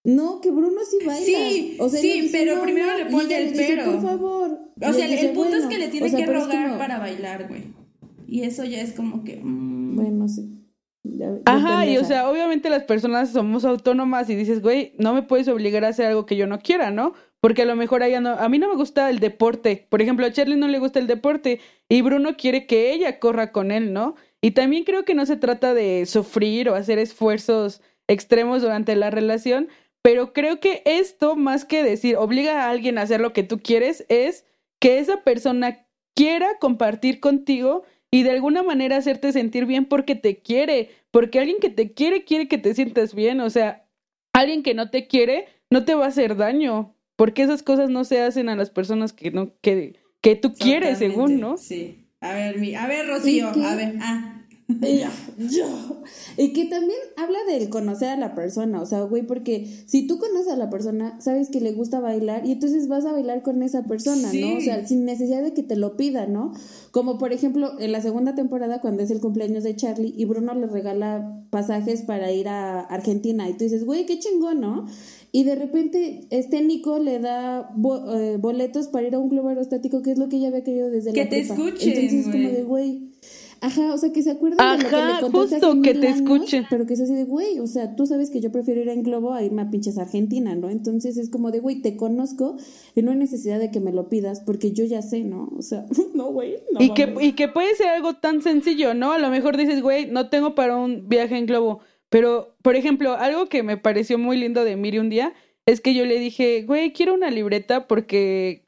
No, que Bruno sí baila. Sí, O sea, sí, dice, pero "No, primero no", le y pone ella el le dice, pero. Por favor. O sea, el, dice, el punto es que le tiene O sea, que rogar como- para bailar, güey. Y eso ya es como que... mm, Bueno, sí. Ya- Ajá, y o sea, obviamente las personas somos autónomas y dices, güey, no me puedes obligar a hacer algo que yo no quiera, ¿no? Porque a lo mejor a ella no, a mí no me gusta el deporte. Por ejemplo, a Charlie no le gusta el deporte y Bruno quiere que ella corra con él, ¿no? Y también creo que no se trata de sufrir o hacer esfuerzos extremos durante la relación, pero creo que esto, más que decir obliga a alguien a hacer lo que tú quieres, es que esa persona quiera compartir contigo y de alguna manera hacerte sentir bien porque te quiere, porque alguien que te quiere quiere que te sientas bien, o sea, alguien que no te quiere no te va a hacer daño, porque esas cosas no se hacen a las personas que no que que tú quieres, según, ¿no? Sí. A ver, mi, a ver, Rocío, a ver, ah. Y yo. Y que también habla del conocer a la persona, o sea, güey, porque si tú conoces a la persona, sabes que le gusta bailar y entonces vas a bailar con esa persona, Sí. ¿no? O sea, sin necesidad de que te lo pida, ¿no? Como por ejemplo, en la segunda temporada, cuando es el cumpleaños de Charlie y Bruno le regala pasajes para ir a Argentina y tú dices, güey, qué chingón, ¿no? Y de repente, este Nico le da bo- eh, boletos para ir a un globo aerostático, que es lo que ella había querido desde Que la te prepa. escuchen, Entonces es como de, güey. Ajá, o sea, que se acuerdan de lo que Ajá, le contaste justo, hace que mil te años. Pero que es así de, güey, o sea, tú sabes que yo prefiero ir en globo a irme a pinches Argentina, ¿no? Entonces es como de, güey, te conozco y no hay necesidad de que me lo pidas porque yo ya sé, ¿no? O sea, [laughs] no, güey. No y que y que puede ser algo tan sencillo, ¿no? A lo mejor dices, güey, no tengo para un viaje en globo, pero por ejemplo, algo que me pareció muy lindo de Miri un día es que yo le dije, güey, quiero una libreta porque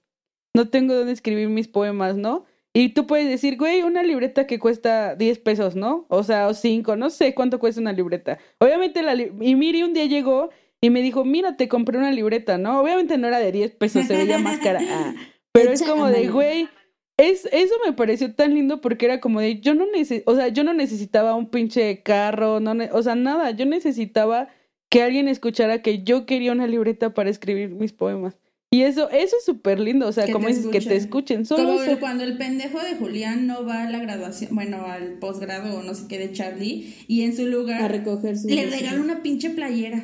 no tengo dónde escribir mis poemas, ¿no? Y tú puedes decir, güey, una libreta que cuesta 10 pesos, ¿no? O sea, o 5, no sé cuánto cuesta una libreta. Obviamente la li- y Miri un día llegó y me dijo, mira, te compré una libreta, ¿no? Obviamente no era de 10 pesos, se veía más cara. Ah, [laughs] pero es como de, güey, es, eso me pareció tan lindo porque era como de, yo no neces o sea, yo no necesitaba un pinche carro, no o sea, nada, yo necesitaba que alguien escuchara que yo quería una libreta para escribir mis poemas. Y eso, eso es súper lindo, o sea, Que como dices, que te escuchen. Solo Como eso. el- cuando el pendejo de Julián no va a la graduación, bueno, al posgrado o no sé qué de Charlie, y en su lugar A recoger su. le regala una pinche playera.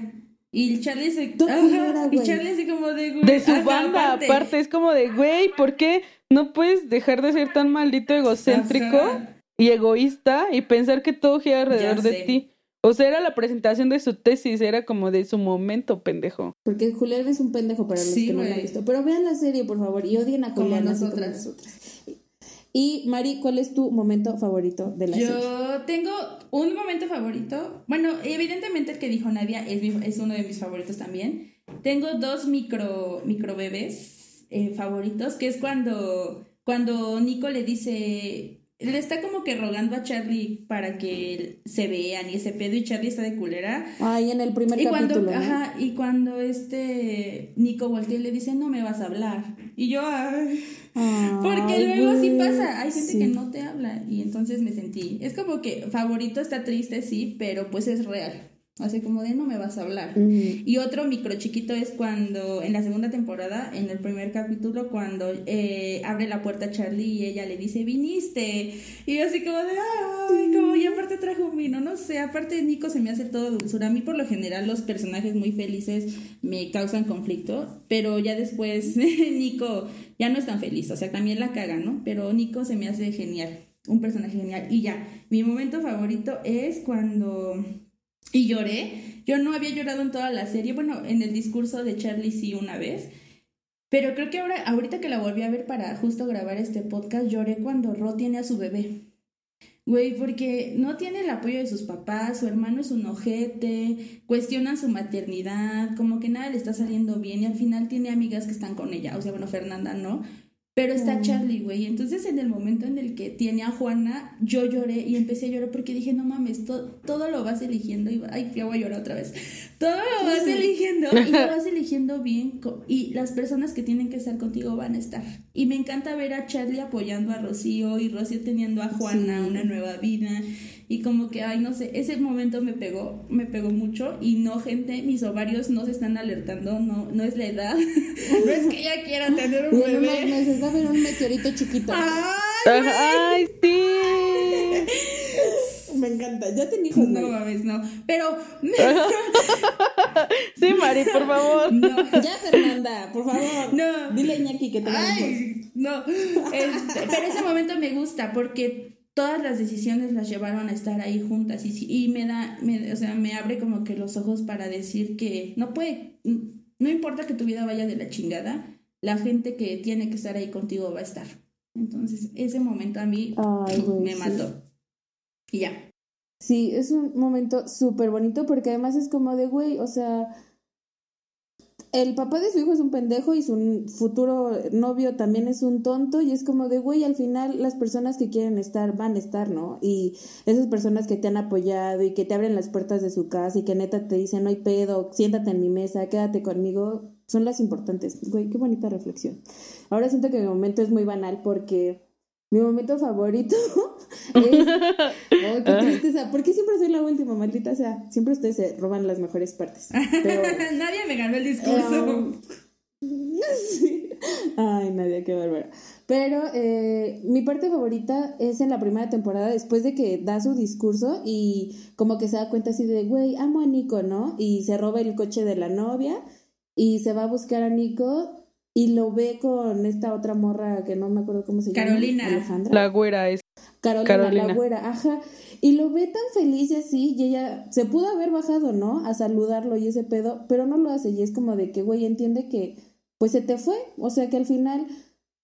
Y Charlie se. Todo Ajá, era, y. Charlie así como de. güey, De su banda, aparte. es como de, güey, ¿por qué no puedes dejar de ser tan maldito egocéntrico Ajá. y egoísta y pensar que todo gira alrededor de sé. ti? O sea, era la presentación de su tesis, era como de su momento, pendejo. Porque Julián es un pendejo para los Sí, que no lo han visto. Pero vean la serie, por favor, y odien a Como Julián así como nosotras. Y Mari, ¿cuál es tu momento favorito de la serie? Yo tengo un momento favorito. Bueno, evidentemente el que dijo Nadia es, mi- es uno de mis favoritos también. Tengo dos micro, micro bebés eh, favoritos, que es cuando, cuando Nico le dice, le está como que rogando a Charlie para que se vean y ese pedo y Charlie está de culera. Ay, en el primer Y capítulo. cuando, ajá, y cuando este Nico voltea y le dice, no me vas a hablar. Y yo, ay, porque luego sí pasa, hay gente sí. que no te habla y entonces me sentí, es como que favorito está triste, sí, pero pues es real. Así como de no me vas a hablar. Y otro micro chiquito es cuando, en la segunda temporada, en el primer capítulo, cuando eh, abre la puerta a Charlie y ella le dice, viniste. Y yo así como de, ay, como, y aparte trajo un vino, no sé, aparte Nico se me hace todo dulzura. A mí por lo general los personajes muy felices me causan conflicto, pero ya después [laughs] Nico ya no es tan feliz, o sea, también la caga, ¿no? Pero Nico se me hace genial, un personaje genial. Y ya, mi momento favorito es cuando... Y lloré. Yo no había llorado en toda la serie. Bueno, en el discurso de Charlie sí una vez. Pero creo que ahora, ahorita que la volví a ver para justo grabar este podcast, lloré cuando Ro tiene a su bebé. Güey, porque no tiene el apoyo de sus papás, su hermano es un ojete, cuestionan su maternidad, como que nada le está saliendo bien y al final tiene amigas que están con ella, o sea, bueno, Fernanda no, pero está. Charlie, güey. Entonces, en el momento en el que tiene a Juana, yo lloré y empecé a llorar porque dije, no mames, to- todo lo vas eligiendo. Y, ay, ya voy a llorar otra vez. Todo lo vas eligiendo y lo [laughs] vas eligiendo bien. Y las personas que tienen que estar contigo van a estar. Y me encanta ver a Charlie apoyando a Rocío y Rocío teniendo a Juana Sí. una nueva vida. Y como que, ay, no sé, ese momento me pegó, me pegó mucho. Y no, gente, mis ovarios no se están alertando, no, no es la edad. no es que ella quiera tener un en unos bebé. meses va a haber un meteorito chiquito. Ay, Ay, sí. [laughs] Me encanta. Ya ten hijos, no Mari. mames, no. Pero [laughs] Sí, Mari, por favor. no. Ya, Fernanda, por favor. No. Dile a Iñaki que hijos. Ay, no. Este, pero ese momento me gusta porque todas las decisiones las llevaron a estar ahí juntas y, y me da, me- o sea, me abre como que los ojos para decir que no puede, no importa que tu vida vaya de la chingada, la gente que tiene que estar ahí contigo va a estar. Entonces, ese momento a mí Ay, güey, me sí. mató. Y ya. Sí, es un momento súper bonito porque además es como de, güey, o sea, el papá de su hijo es un pendejo y su futuro novio también es un tonto y es como de, güey, al final las personas que quieren estar van a estar, ¿no? Y esas personas que te han apoyado y que te abren las puertas de su casa y que neta te dicen, no hay pedo, siéntate en mi mesa, quédate conmigo, son las importantes. Güey, qué bonita reflexión. Ahora siento que mi momento es muy banal porque mi momento favorito [laughs] es... ¡Ay, qué tristeza! ¿Por qué siempre soy la última, maldita sea? Siempre ustedes se roban las mejores partes. Pero... [laughs] Nadie me ganó el discurso. Um, sí. [laughs] Ay, Nadia, qué bárbara. Pero eh, mi parte favorita es en la primera temporada, después de que da su discurso y como que se da cuenta así de, güey, amo a Nico, ¿no? Y se roba el coche de la novia y se va a buscar a Nico y lo ve con esta otra morra que no me acuerdo cómo se llama. Carolina. Alejandra. La güera es. Carolina, Carolina. la güera, ajá. Y lo ve tan feliz y así, y ella se pudo haber bajado, ¿no? A saludarlo y ese pedo, pero no lo hace. Y es como de que, güey, entiende que, pues se te fue. O sea que al final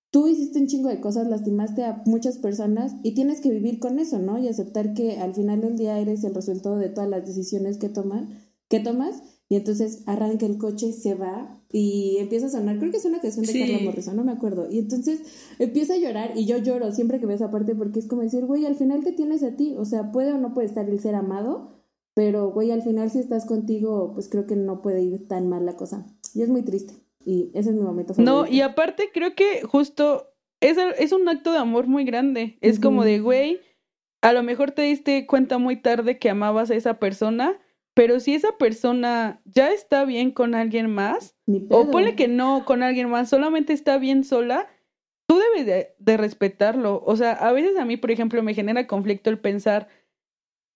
tú hiciste un chingo de cosas, lastimaste a muchas personas y tienes que vivir con eso, ¿no? Y aceptar que al final del día eres el resultado de todas las decisiones que toman, que tomas. Y entonces arranca el coche, se va y empieza a sonar. Creo que es una canción de Sí. Carla Morrison, no me acuerdo. Y entonces empieza a llorar y yo lloro siempre que veo esa parte porque es como decir, güey, al final te tienes a ti. O sea, puede o no puede estar el ser amado, pero güey, al final si estás contigo, pues creo que no puede ir tan mal la cosa. Y es muy triste. Y ese es mi momento favorito. No, y aparte creo que justo es, es un acto de amor muy grande. Es como de, güey, a lo mejor te diste cuenta muy tarde que amabas a esa persona, pero si esa persona ya está bien con alguien más, o ponle que no con alguien más, solamente está bien sola, tú debes de, de respetarlo. O sea, a veces a mí, por ejemplo, me genera conflicto el pensar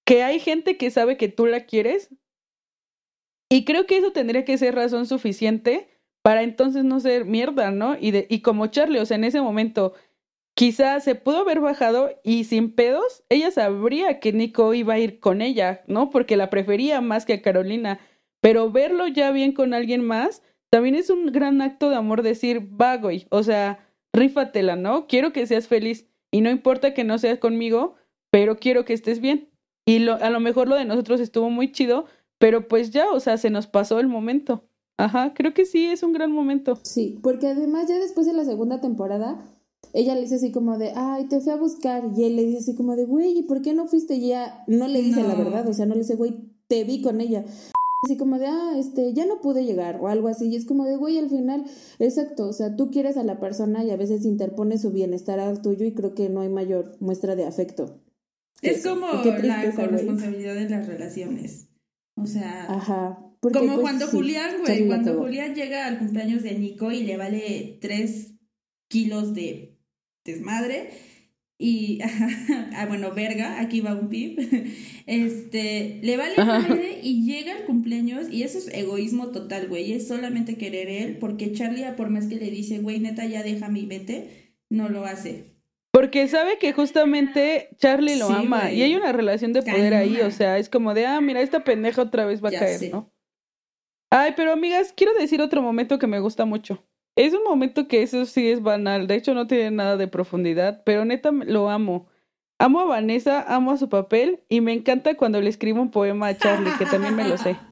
que hay gente que sabe que tú la quieres y creo que eso tendría que ser razón suficiente para entonces no ser mierda, ¿no? Y, de, y como Charlie, o sea, en ese momento quizás se pudo haber bajado y sin pedos, ella sabría que Nico iba a ir con ella, ¿no? Porque la prefería más que a Carolina. Pero verlo ya bien con alguien más, también es un gran acto de amor decir, va, güey, o sea, rífatela, ¿no? Quiero que seas feliz y no importa que no seas conmigo, pero quiero que estés bien. Y lo, a lo mejor lo de nosotros estuvo muy chido, pero pues ya, o sea, se nos pasó el momento. Ajá, creo que sí, es un gran momento. Sí, porque además ya después de la segunda temporada ella le dice así como de, ay, te fui a buscar. Y él le dice así como de, güey, ¿y por qué no fuiste? Y ella no le dice la verdad, o sea, no le dice, güey, te vi con ella. Así como de, ah, este, ya no pude llegar o algo así. Y es como de, güey, al final, exacto, o sea, tú quieres a la persona y a veces interpone su bienestar al tuyo y creo que no hay mayor muestra de afecto. Es eso. como la corresponsabilidad de las relaciones. O sea, Ajá. porque, como pues, cuando sí, Julián, güey, cuando. Julián llega al cumpleaños de Nico y le vale tres kilos de desmadre y, [laughs] ah, bueno, verga, aquí va un pip, [laughs] este, le vale madre y llega al cumpleaños y eso es egoísmo total, güey, es solamente querer él, porque Charlie, por más que le dice, güey, neta, ya déjame y vete, no lo hace. Porque sabe que justamente Charlie lo Sí, ama y hay una relación de poder ahí, o sea, es como de, ah, mira, esta pendeja otra vez va a Ya caer, sé. ¿no? Ay, pero amigas, quiero decir otro momento que me gusta mucho. Es un momento que eso sí es banal, de hecho no tiene nada de profundidad, pero neta lo amo. Amo a Vanessa, amo a su papel y me encanta cuando le escribo un poema a Charlie, que también me lo sé. [laughs]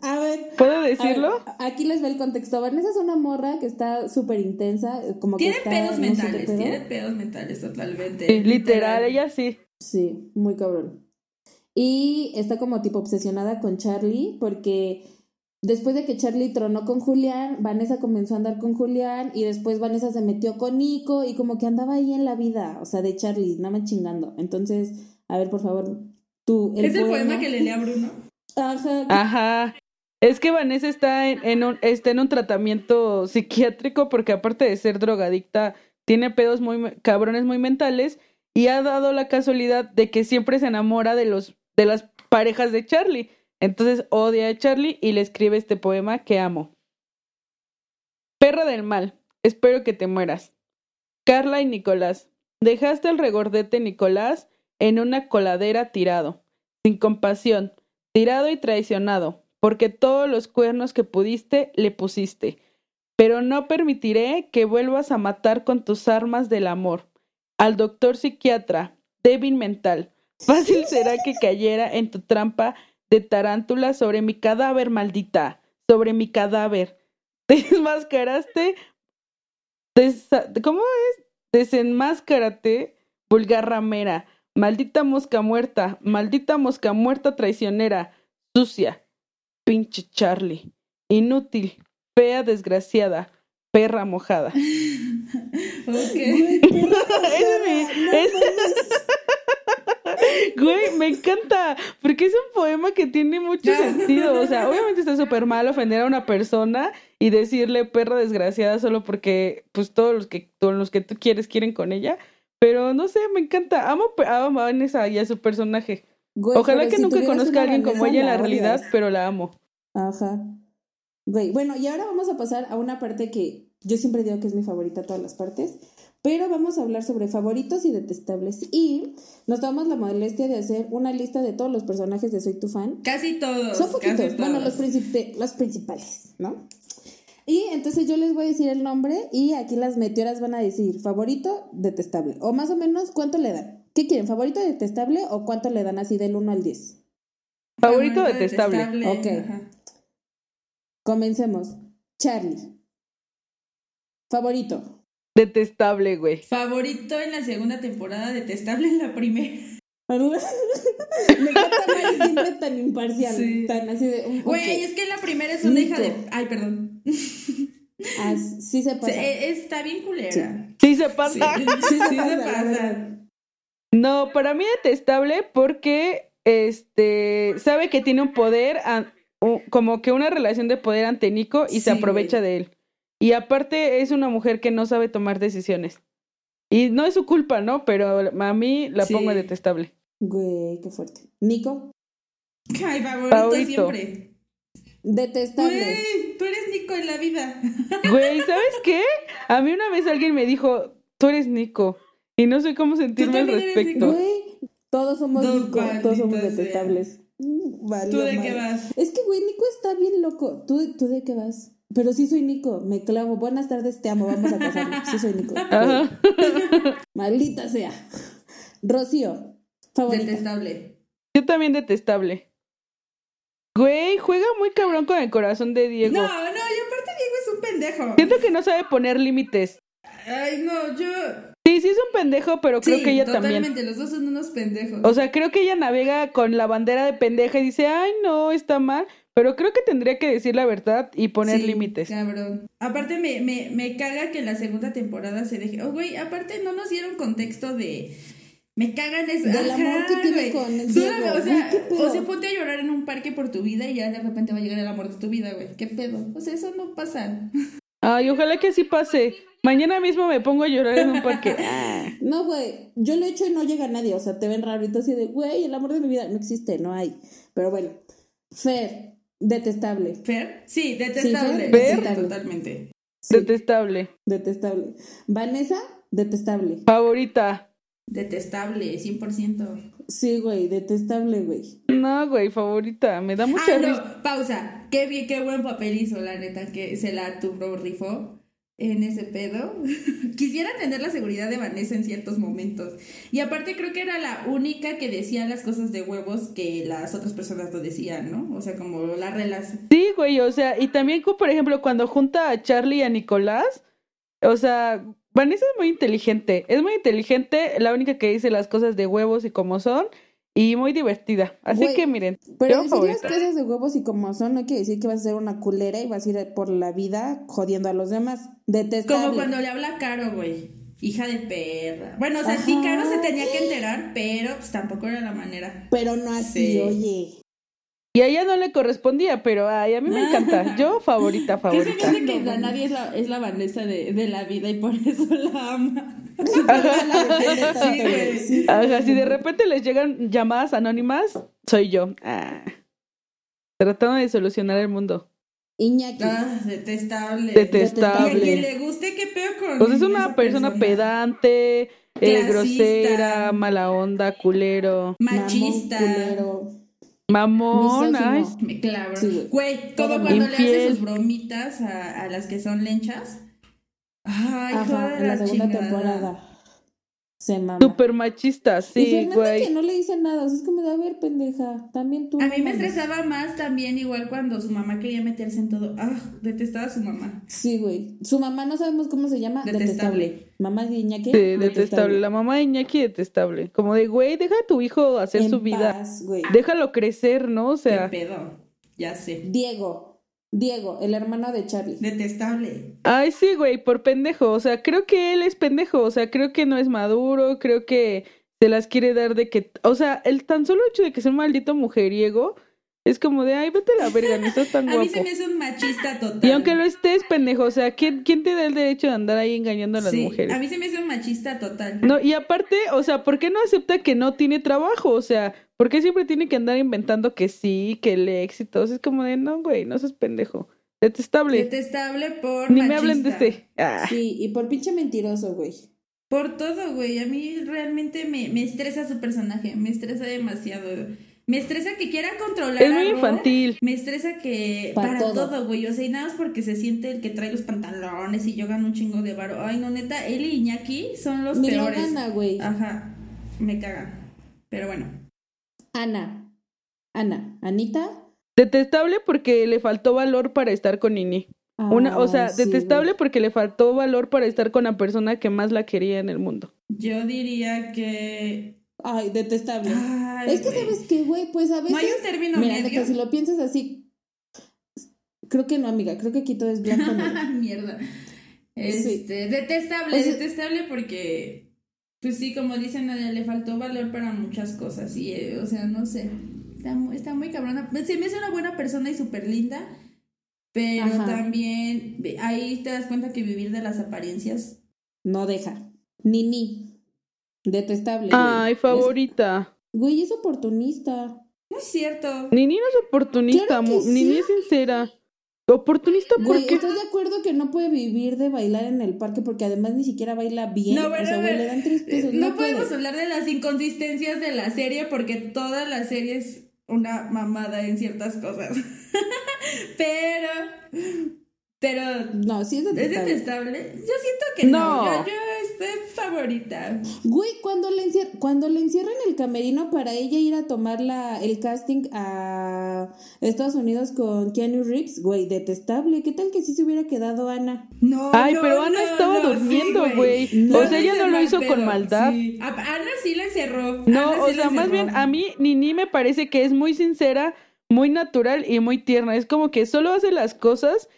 A ver, ¿Puedo ver, decirlo? aquí les va el contexto. Vanessa es una morra que está súper intensa, como que Tiene está, pedos no mentales, pedo. tiene pedos mentales totalmente. Sí, literal, ella sí. Sí, muy cabrón. Y está como tipo obsesionada con Charlie porque después de que Charlie tronó con Julián, Vanessa comenzó a andar con Julián y después Vanessa se metió con Nico y como que andaba ahí en la vida, o sea, de Charlie, nada más chingando. Entonces, a ver, por favor, tú. ¿Es el poema que le lea a Bruno? Ajá. Ajá. Es que Vanessa está en, en un, está en un tratamiento psiquiátrico porque aparte de ser drogadicta, tiene pedos muy me- cabrones muy mentales y ha dado la casualidad de que siempre se enamora de los de las parejas de Charlie. Entonces odia a Charlie y le escribe este poema que amo. Perra del mal, espero que te mueras. Carla y Nicolás, dejaste al regordete Nicolás en una coladera tirado, sin compasión, tirado y traicionado, porque todos los cuernos que pudiste le pusiste. Pero no permitiré que vuelvas a matar con tus armas del amor. Al doctor psiquiatra, débil mental, fácil [laughs] será que cayera en tu trampa de tarántula sobre mi cadáver, maldita, sobre mi cadáver. Desmascaraste. desa- ¿Cómo es? Desenmáscarate, vulgar ramera. Maldita mosca muerta, maldita mosca muerta traicionera, sucia. Pinche Charlie. Inútil, fea, desgraciada, perra mojada. Ok. Ese es mi- Güey, me encanta, porque es un poema que tiene mucho sentido. O sea, obviamente está súper mal ofender a una persona y decirle perra desgraciada solo porque, pues, todos los que, todos los que tú quieres quieren con ella. Pero no sé, me encanta. Amo, amo a Vanessa y a su personaje. Güey, Ojalá que si nunca conozca a alguien como ella en la la realidad, odias. pero la amo. Ajá. Güey, bueno, y ahora vamos a pasar a una parte que yo siempre digo que es mi favorita todas las partes, pero vamos a hablar sobre favoritos y detestables. Y nos tomamos la molestia de hacer una lista de todos los personajes de Soy tu fan. Casi todos. Son casi poquitos, bueno, los, los principales, ¿no? Y entonces yo les voy a decir el nombre y aquí las meteoras van a decir favorito, detestable. O más o menos, ¿cuánto le dan? ¿Qué quieren? ¿Favorito, detestable o cuánto le dan así del 1 al 10? Favorito detestable. Ok. ajá. Comencemos. Charlie. Favorito. Detestable, güey. Favorito en la segunda temporada, detestable en la primera. [laughs] Me encanta Mari siempre tan imparcial, Sí. tan así de... um, Güey, ok. es que en la primera es una hija de. Ay, perdón. Ah, sí se pasa. está bien culera. Sí se pasa. Sí, Sí [laughs] se sí pasa, se. No, para mí detestable porque este sabe que tiene un poder u- como que una relación de poder ante Nico y se aprovecha güey. de él. Y aparte es una mujer que no sabe tomar decisiones. Y no es su culpa, ¿no? Pero a mí la Sí. pongo detestable. Güey, qué fuerte. Nico. Ay, favorito, Favorito. siempre. Detestable. Güey, tú eres Nico en la vida. [laughs] Güey, ¿sabes qué? A mí una vez alguien me dijo, tú eres Nico. Y no sé cómo sentirme al respecto. Nico. Güey, todos somos Dos Nico, todos somos detestables. Mm, valió ¿Tú de qué vas? Es que, güey, Nico está bien loco. ¿Tú, ¿Tú de qué vas? Pero sí soy Nico, me clavo. Buenas tardes, te amo, vamos a casarnos. Sí soy Nico. [laughs] [laughs] Maldita sea. Rocío, favorita. Detestable. Yo también detestable. Güey, juega muy cabrón con el corazón de Diego. No, no, y aparte Diego es un pendejo. Siento que no sabe poner límites. Ay, no, yo. sí es un pendejo, pero creo Sí, que ella totalmente, también. los dos son unos pendejos. O sea, creo que ella navega con la bandera de pendeja y dice, ay, no, está mal. Pero creo que tendría que decir la verdad y poner Sí, límites. Cabrón. Aparte me, me, me caga que en la segunda temporada se deje. Oh, güey, aparte no nos dieron contexto de. Me cagan es Del amor que tiene con el Solo- Diego. O sea, o sea, ponte a llorar en un parque por tu vida y ya de repente va a llegar el amor de tu vida, güey. ¿Qué pedo? O sea, eso no pasa. Ay, ojalá que así pase. Mañana mismo me pongo a llorar en un parque. [laughs] No, güey, yo lo he hecho y no llega nadie, o sea, te ven rarito así de, güey, el amor de mi vida no existe, no hay. Pero bueno, Fer, detestable, ¿Fer? Sí, detestable. Sí, Fer. Sí, totalmente. Sí, Detestable. detestable. Vanessa, detestable. Favorita. Detestable, 100%. Sí, güey, detestable, güey. No, güey, favorita. Me da mucha Ah, risa. no, pausa. Qué bien, qué buen papel hizo, la neta, que se la tuvo rifó en ese pedo. [laughs] Quisiera tener la seguridad de Vanessa en ciertos momentos. Y aparte creo que era la única que decía las cosas de huevos que las otras personas no decían, ¿no? O sea, como la relación. Sí, güey, o sea, y también, por ejemplo, cuando junta a Charlie y a Nicolás, o sea, Vanessa es muy inteligente, es muy inteligente, la única que dice las cosas de huevos y como son, y muy divertida. Así que miren, Pero decir favorita. las cosas de huevos y como son, no quiere decir que vas a ser una culera y vas a ir por la vida jodiendo a los demás. Detestable. Como cuando le habla a Caro, güey. Hija de perra. Bueno, o sea, sí. Caro se tenía que enterar, pero pues tampoco era la manera. Pero no así, Sí. oye. Y a ella no le correspondía, pero ay, a mí me encanta. [laughs] Yo favorita, Que se me favorita. hace que la nadie es la, es la Vanessa de, de la vida y por eso la ama. [laughs] Tanto, Sí. Ajá, si de repente les llegan llamadas anónimas, soy yo. Ah. Tratando de solucionar el mundo. Iñaki. Ah, detestable. Detestable. Y a quien le guste, qué peor con Pues es una persona pedante, eh, grosera, mala onda, culero, Machista. Mamón, culero. Mamón, ay. Me clavo. Sí, güey. Güey, Todo cuando le hace sus bromitas a, a las que son lenchas. Ay, Ajá, de en la segunda chingada. temporada. Se mama. Súper machista, y sí, Fernanda güey. que no le dice nada, o sea, es como de, a ver, pendeja, también tú. A mí me mames". estresaba más también igual cuando su mamá quería meterse en todo. Ah, detestaba a su mamá. Sí, güey. Su mamá no sabemos cómo se llama. Detestable. Detestable. Mamá de Iñaki. Sí, detestable. La mamá de Iñaki detestable. Como de, güey, deja a tu hijo hacer En su vida. paz. Déjalo crecer, ¿no? O ¿Qué sea, pedo? Ya sé. Diego. Diego, el hermano de Charlie. Detestable. ay, sí, güey, por pendejo. O sea, creo que él es pendejo. O sea, creo que no es maduro. Creo que se las quiere dar de que. O sea, el tan solo hecho de que sea un maldito mujeriego es como de, ay, vete a la verga, no estás tan [laughs] A mí guapo. se me hace un machista total. Y aunque lo estés, pendejo, o sea, ¿quién, quién te da el derecho de andar ahí engañando a las Sí, mujeres? A mí se me hace un machista total. No, y aparte, o sea, ¿por qué no acepta que no tiene trabajo? O sea, ¿por qué siempre tiene que andar inventando que sí, que el éxito? O sea, es como de, no, güey, no seas pendejo. Detestable. Detestable por Ni me hablen de este. Ah. Sí, y por pinche mentiroso, güey. Por todo, güey. A mí realmente me, me estresa su personaje. Me estresa demasiado. Me estresa que quiera controlar Es muy infantil. Me estresa que Pa' para, todo. todo, güey. O sea, y nada más porque se siente el que trae los pantalones y yo gano un chingo de varo. Ay, no, neta, él y Iñaki son los lo peores. gana, güey. Ajá. Me cagan. Pero bueno. Ana. Ana. Anita. Detestable porque le faltó valor para estar con Nini. Una, o sea, sí, detestable güey. porque le faltó valor para estar con la persona que más la quería en el mundo. Yo diría que. Ay, detestable. Ay, es que, güey. ¿sabes qué, güey? Pues a veces. No hay un término Mira, medio. si lo piensas así. Creo que no, amiga. Creo que aquí todo es blanco. y negro. [laughs] Mierda. Este, detestable, O sea- detestable porque, pues sí, como dicen, a ella le faltó valor para muchas cosas. Y, eh, o sea, no sé. Está, mu- está muy cabrona. Se me hace una buena persona y súper linda. Pero Ajá. también ve- ahí te das cuenta que vivir de las apariencias. No deja. Nini. Detestable. güey. Ay, Es- favorita. Güey, es oportunista. No es cierto. Nini no es oportunista, Claro Nini sí. es sincera. ¿Oportunista por Güey, qué? ¿estás de acuerdo que no puede vivir de bailar en el parque porque además ni siquiera baila bien? No, bueno, o sea, a güey, ver, le dan tres pesos. eh, No, no podemos puede. hablar de las inconsistencias de la serie porque toda la serie es una mamada en ciertas cosas. [laughs] pero, pero No, sí es ¿Es detestable. detestable? Yo siento que no. No. Yo, yo es favorita. Güey, cuando le, encier- cuando le encierran el camerino para ella ir a tomar la, el casting a Estados Unidos con Keanu Reeves, güey, detestable. ¿Qué tal que sí se hubiera quedado Ana? No, Ay, no, pero Ana no, estaba no, durmiendo, sí, güey. No. O sea, ella no lo hizo con maldad. sí. A- Ana sí la encerró. No, Ana o sí sea, más bien a mí Nini me parece que es muy sincera, muy natural y muy tierna. Es como que solo hace las cosas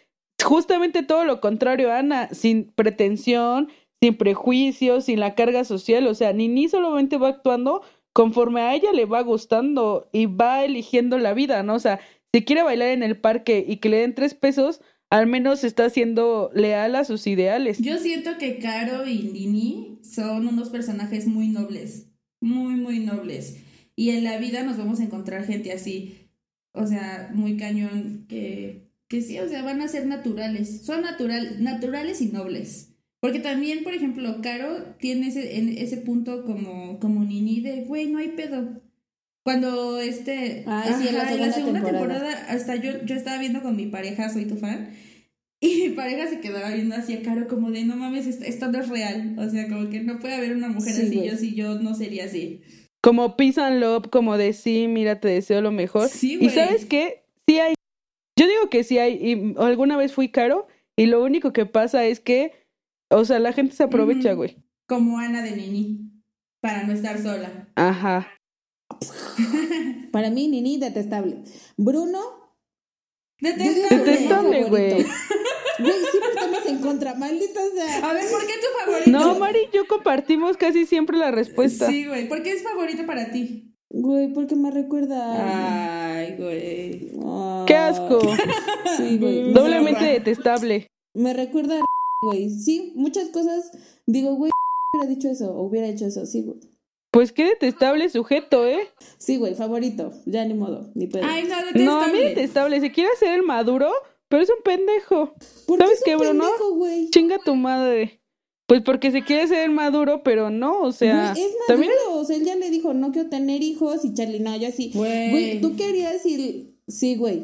justamente todo lo contrario Ana, sin pretensión, sin prejuicios, sin la carga social. O sea, Nini solamente va actuando conforme a ella le va gustando y va eligiendo la vida, ¿no? O sea, si quiere bailar en el parque y que le den tres pesos, al menos está siendo leal a sus ideales. Yo siento que Caro y Nini son unos personajes muy nobles, muy, muy nobles. Y en la vida nos vamos a encontrar gente así, o sea, muy cañón, que, que sí, o sea, van a ser naturales, son natural, naturales y nobles. Porque también, por ejemplo, Caro tiene ese, en ese punto como, como Nini de, güey, no hay pedo. Cuando este... Ay, sí, en la ajá, segunda temporada. temporada, hasta yo, yo estaba viendo con mi pareja, soy tu fan, [laughs] y mi pareja se quedaba viendo así a Caro como de, no mames, esto, esto no es real. O sea, como que no puede haber una mujer Sí, así, yo si yo no sería así. Como peace and love, como de sí, mira, te deseo lo mejor. Sí, y sabes qué, sí hay, yo digo que sí hay, y alguna vez fui caro, y lo único que pasa es que, o sea, la gente se aprovecha, güey. Como Ana de Nini, para no estar sola. Ajá. Para mí, Nini, detestable. Bruno, Detestable. Detestable, güey. Güey, siempre estamos en contra, maldita sea. A ver, ¿por qué tu favorito? No, Mari y yo compartimos casi siempre la respuesta. Sí, güey. ¿Por qué es favorito para ti? Güey, porque me recuerda. Ay, güey. a- ¡Qué asco! [laughs] Sí, güey. [laughs] Doblemente detestable. Me recuerda a [laughs] güey. Sí, muchas cosas. Digo, güey, hubiera dicho eso, o hubiera hecho eso. Sí, güey. Pues qué detestable sujeto, ¿eh? Sí, güey, favorito. Ya ni modo, ni pedo. Ay, no, detestable. No, a mí detestable. Se quiere hacer el maduro, pero es un pendejo. ¿Por qué ¿sabes es qué, un Bruno? pendejo, güey? Chinga tu madre. Pues porque se quiere el maduro, pero no, o sea. Güey, es maduro, también o sea, él ya le dijo, no quiero tener hijos, y Charlie, no, yo sí. Güey. Güey, ¿tú qué harías si... Sí, güey.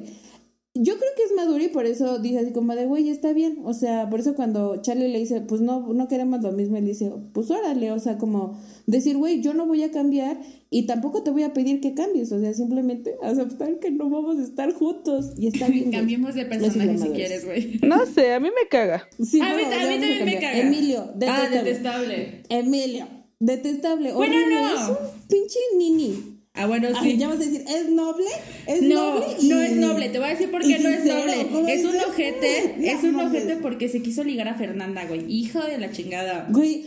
Yo creo que es maduro y por eso dice así como de, güey, está bien. O sea, por eso cuando Charlie le dice, pues no, no queremos lo mismo, él dice, pues órale, o sea, como decir, güey, yo no voy a cambiar y tampoco te voy a pedir que cambies. O sea, simplemente aceptar que no vamos a estar juntos y está bien. Cambiemos de personaje si quieres, güey. No sé, a mí me caga. Sí, A mí- a mí también me caga. Emilio, Ah, detestable. detestable. Emilio, detestable. Bueno, horrible, no. Es un pinche nini. Ah, bueno, Ay, sí. ya vas a decir, ¿es noble? ¿Es No, noble? y- no es noble. Te voy a decir por qué no es noble. ¿cómo Es un ojete. No Es un ojete porque se quiso ligar a Fernanda, güey. Hijo de la chingada. Güey,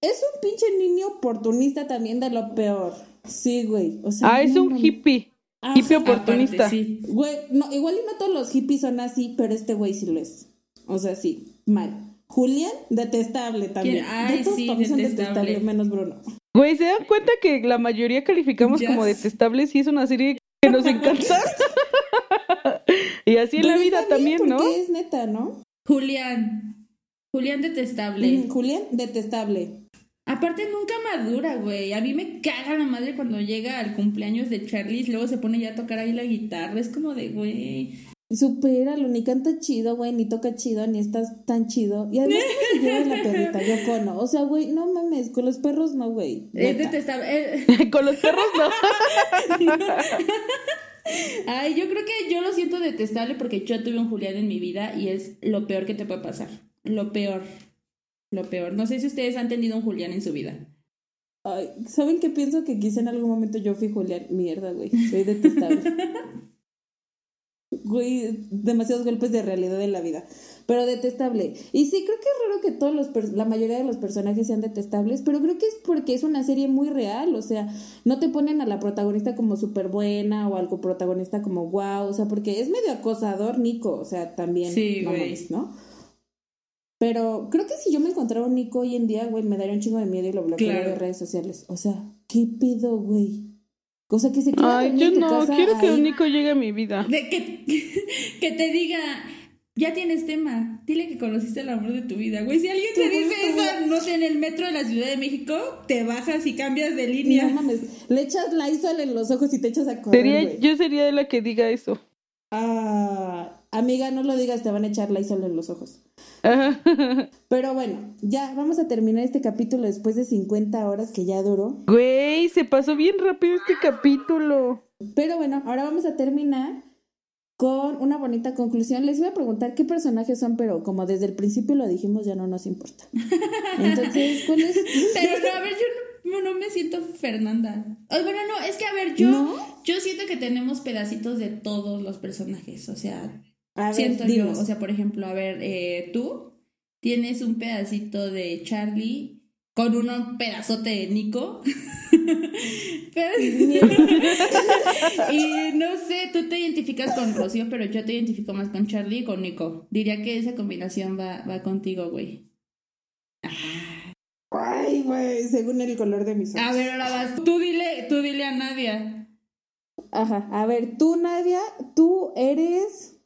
es un pinche niño oportunista también de lo peor. Sí, güey. O sea, Ah, es un hippie. Ajá. Hippie oportunista. Aparte, sí. Güey, no, igual y no todos los hippies son así, pero este güey sí lo es. O sea, sí, mal. Julián, detestable también. ¿Quién? Ay, De todos sí, detestable. detestables, menos Bruno. Güey, ¿se dan cuenta que la mayoría calificamos como detestables y es una serie que nos encanta? [laughs] y así en la vida también, ¿no? porque es neta, ¿no? Julián. Julián detestable. Mm, Julián, detestable. Aparte nunca madura, güey. A mí me caga la madre cuando llega al cumpleaños de Charlie y luego se pone ya a tocar ahí la guitarra. Es como de, güey. Supéralo, ni canta chido, güey, ni toca chido, ni estás tan chido. Y además, ¿cómo se lleva la perrita? Yo cono. O sea, güey, no mames, con los perros no, güey. Es detestable. Eh, [laughs] Con los perros no. [laughs] Ay, yo creo que yo lo siento detestable porque yo tuve un Julián en mi vida y es lo peor que te puede pasar. Lo peor. Lo peor. No sé si ustedes han tenido un Julián en su vida. Ay, ¿saben qué pienso? Que quizá en algún momento yo fui Julián. Mierda, güey. Soy detestable. [laughs] güey, demasiados golpes de realidad en la vida. Pero detestable. Y sí, creo que es raro que todos los la mayoría de los personajes sean detestables, pero creo que es porque es una serie muy real. O sea, no te ponen a la protagonista como súper buena o al coprotagonista como wow. O sea, porque es medio acosador, Nico. O sea, también. Sí, no güey. Pero creo que si yo me encontrara un Nico hoy en día, güey, me daría un chingo de miedo y lo bloquearía Claro. de redes sociales. O sea, ¿qué pedo, güey? Cosa que se quiera Ay, yo no, casa, quiero que un Nico llegue a mi vida. De que, [laughs] que te diga, ya tienes tema, dile que conociste el amor de tu vida, güey. Si alguien te dice eso, no sé, en el metro de la Ciudad de México, te bajas y cambias de No línea. mames, le echas Lysol en los ojos y te echas a correr, Sería, yo sería de la que diga eso. Ah, amiga, no lo digas, te van a echar la isla en los ojos. [laughs] Pero bueno, ya vamos a terminar este capítulo después de 50 horas que ya duró. Güey, se pasó bien rápido este capítulo. Pero bueno, ahora vamos a terminar con una bonita conclusión. Les voy a preguntar qué personajes son, pero como desde el principio lo dijimos, ya no nos importa. Entonces, ¿cuál es? [laughs] Pero no, a ver, yo no, no me siento Fernanda. Oh, bueno, no, es que a ver, yo, ¿No? yo siento que tenemos pedacitos de todos los personajes. O sea, A ver, siento dinos. yo. O sea, por ejemplo, a ver, eh, tú tienes un pedacito de Charlie con un pedazote de [laughs] [laughs] Nico. Y no sé, tú te identificas con Rocío, pero yo te identifico más con Charlie y con Nico. Diría que esa combinación va, va contigo, güey. Ay, güey, según el color de mis ojos. A ver, ahora vas. Tú dile, tú dile a Nadia. Ajá, a ver, tú, Nadia, tú eres.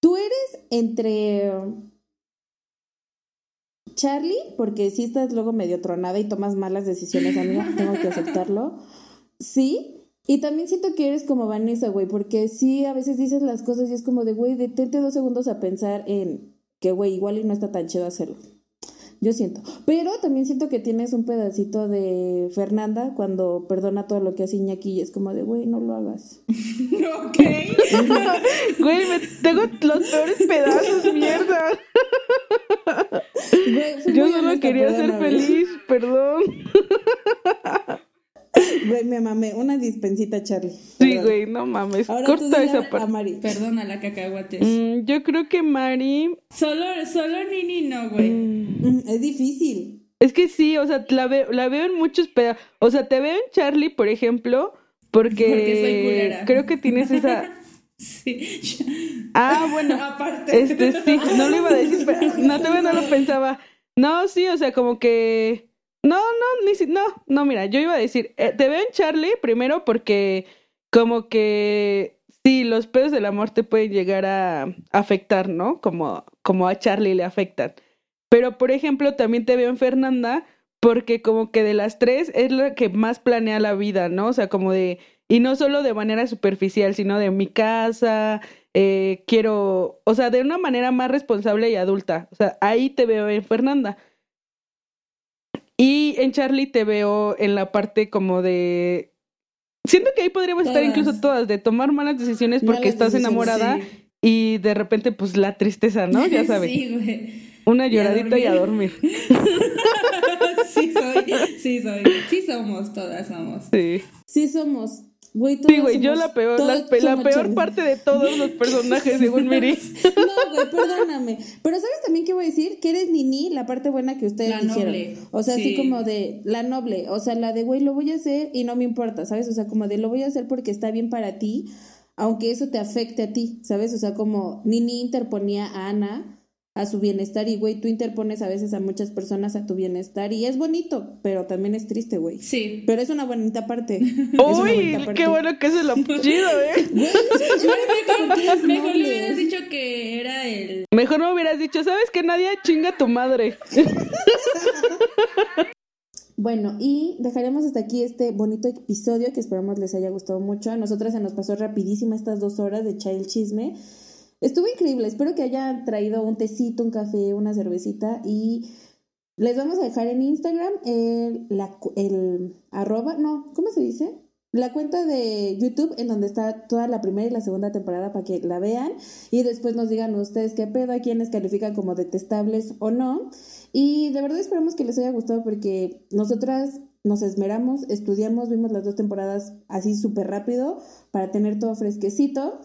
Tú eres entre. Charlie, porque sí estás luego medio tronada y tomas malas decisiones, amiga, [laughs] tengo que aceptarlo. Sí, y también siento que eres como Vanessa, güey, porque sí, a veces dices las cosas y es como de, güey, detente dos segundos a pensar en que, güey, igual y no está tan chido hacerlo. Yo siento. Pero también siento que tienes un pedacito de Fernanda cuando perdona todo lo que hace Iñaki y es como de, güey, no lo hagas. [laughs] ok. [laughs] Güey, me tengo los peores pedazos, mierda. Güey, Yo solo quería ser feliz, perdón. [laughs] Güey, me mamé. Una dispensita, Charlie. Sí, güey, no mames. Ahora tú Corta esa a parte. Mari. Perdona la cacahuates. Mm, yo creo que Mari. Solo, solo Nini no, güey. mm, Mm, Es difícil. Es que sí, o sea, la veo, la veo en muchos pedazos. O sea, te veo en Charlie, por ejemplo, porque, Porque soy culera. creo que tienes esa. [laughs] Sí. Ah, bueno. Aparte. Este sí, no lo iba a decir, pero [laughs] no, todavía no lo pensaba. No, sí, o sea, como que. No, no, ni si, no, no, mira, yo iba a decir, eh, te veo en Charlie primero porque como que sí, los pedos del amor te pueden llegar a afectar, ¿no? Como, como a Charlie le afectan. Pero, por ejemplo, también te veo en Fernanda porque como que de las tres es la que más planea la vida, ¿no? O sea, como de, y no solo de manera superficial, sino de mi casa, eh, quiero, o sea, de una manera más responsable y adulta. O sea, ahí te veo en Fernanda. Y en Charlie te veo en la parte como de... Siento que ahí podríamos estar incluso todas, de tomar malas decisiones porque Malas estás decisiones, enamorada Sí. y de repente pues la tristeza, ¿no? Ya [laughs] sabes. Sí, güey. Una Y a lloradita y a dormir. [laughs] sí soy, sí soy. Sí somos, todas somos. Sí. Sí somos. Güey, Sí, güey, yo la peor, la, peor parte de todos los personajes, según [laughs] Miri. No, güey, perdóname. Pero ¿sabes también qué voy a decir? Que eres Nini, la parte buena que ustedes La dijeron. noble. O sea, así Sí. como de la noble. O sea, la de, güey, lo voy a hacer y no me importa, ¿sabes? O sea, como de lo voy a hacer porque está bien para ti, aunque eso te afecte a ti, ¿sabes? O sea, como Nini interponía a Ana a su bienestar y, güey, tú interpones a veces a muchas personas a tu bienestar y es bonito, pero también es triste, güey. Sí. Pero es una bonita parte. [laughs] Uy, bonita parte. qué bueno que se lo chido, ¿eh? Güey, [laughs] Mejor le hubieras dicho que era el. Mejor no hubieras dicho, ¿sabes que nadie chinga a tu madre? [laughs] Bueno, y dejaremos hasta aquí este bonito episodio que esperamos les haya gustado mucho. A nosotras se nos pasó rapidísima estas dos horas de chai el chisme. Estuvo increíble, espero que hayan traído un tecito, un café, una cervecita y les vamos a dejar en Instagram el, la, el arroba, no, ¿cómo se dice? La cuenta de YouTube en donde está toda la primera y la segunda temporada para que la vean y después nos digan ustedes qué pedo, a quienes califican como detestables o no. Y de verdad esperamos que les haya gustado porque nosotras nos esmeramos, estudiamos, vimos las dos temporadas así súper rápido para tener todo fresquecito.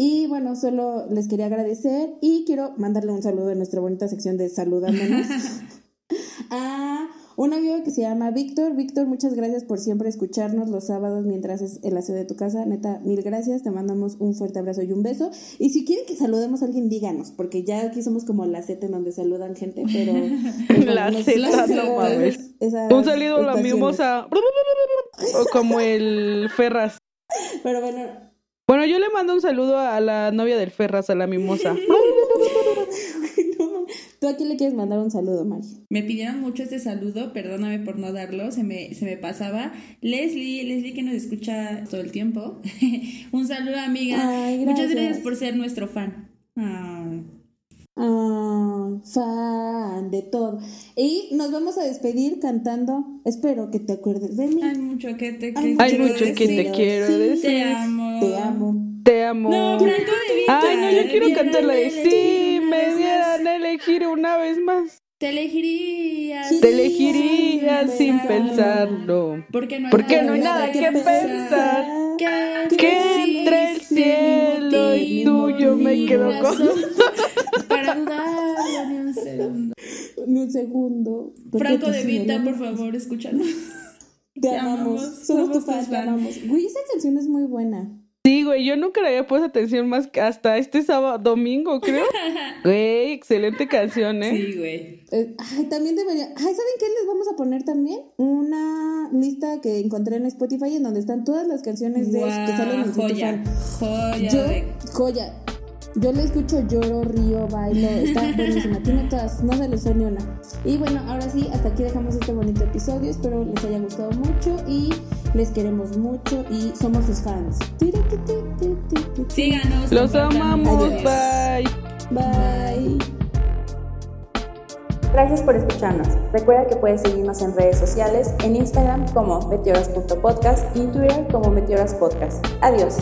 Y bueno, solo les quería agradecer y quiero mandarle un saludo en nuestra bonita sección de saludándonos [laughs] a un amigo que se llama Víctor. Víctor, muchas gracias por siempre escucharnos los sábados mientras es el aseo de tu casa. Neta, mil gracias. Te mandamos un fuerte abrazo y un beso. Y si quieren que saludemos a alguien, díganos, porque ya aquí somos como la Z en donde saludan gente, pero... [laughs] La nos- no mames. Un saludo a la mimosa. O como el Ferras. Pero bueno, Bueno, yo le mando un saludo a la novia del Ferras, a la mimosa. [laughs] no, ¿tú a quién le quieres mandar un saludo, Mari? Me pidieron mucho este saludo, perdóname por no darlo, se me, se me pasaba. Leslie, Leslie que nos escucha todo el tiempo. [laughs] Un saludo, amiga. Ay, Muchas gracias. gracias por ser nuestro fan. Ah. Ah, fan de todo. Y nos vamos a despedir cantando. Espero que te acuerdes de mí. Hay mucho que te, Hay Hay quiero mucho que te decir. quiero Sí, decir. Te amo. Te amo. Te amo. No, Franco de Vita. Ay, no, yo quiero Debieran cantar la de una me dieran a elegir una vez más. Te elegiría. Sí. Te elegiría sin sin pensarlo. pensarlo. Porque no hay Porque nada, no hay nada que pensar. Que, Que entre el cielo y tú yo me quedo con. [laughs] Para dudarlo ni un segundo. Ni un segundo. Franco de Vita, por favor, escúchanos. Te Te amamos. amamos, Somos somos tus te fan. amamos. Güey, esa canción es muy buena. Sí, güey, yo nunca le había puesto atención más que hasta este sábado, domingo, creo. [laughs] Güey, excelente canción, ¿eh? Sí, güey. Eh, ay, también debería. Ay, ¿saben qué les vamos a poner también? Una lista que encontré en Spotify en donde están todas las canciones de, que salen en joya. Joya. Yo, de- joya. Yo le escucho, lloro, río, bailo. Está [laughs] buenísima. Tiene todas, no se les fue ni una. Y bueno, ahora sí, hasta aquí dejamos este bonito episodio. Espero les haya gustado mucho y les queremos mucho y somos sus fans. Síganos. Los amamos, Adiós. bye. Bye. Gracias por escucharnos. Recuerda que puedes seguirnos en redes sociales, en Instagram como meteoras.podcast y en Twitter como meteoraspodcast. Adiós.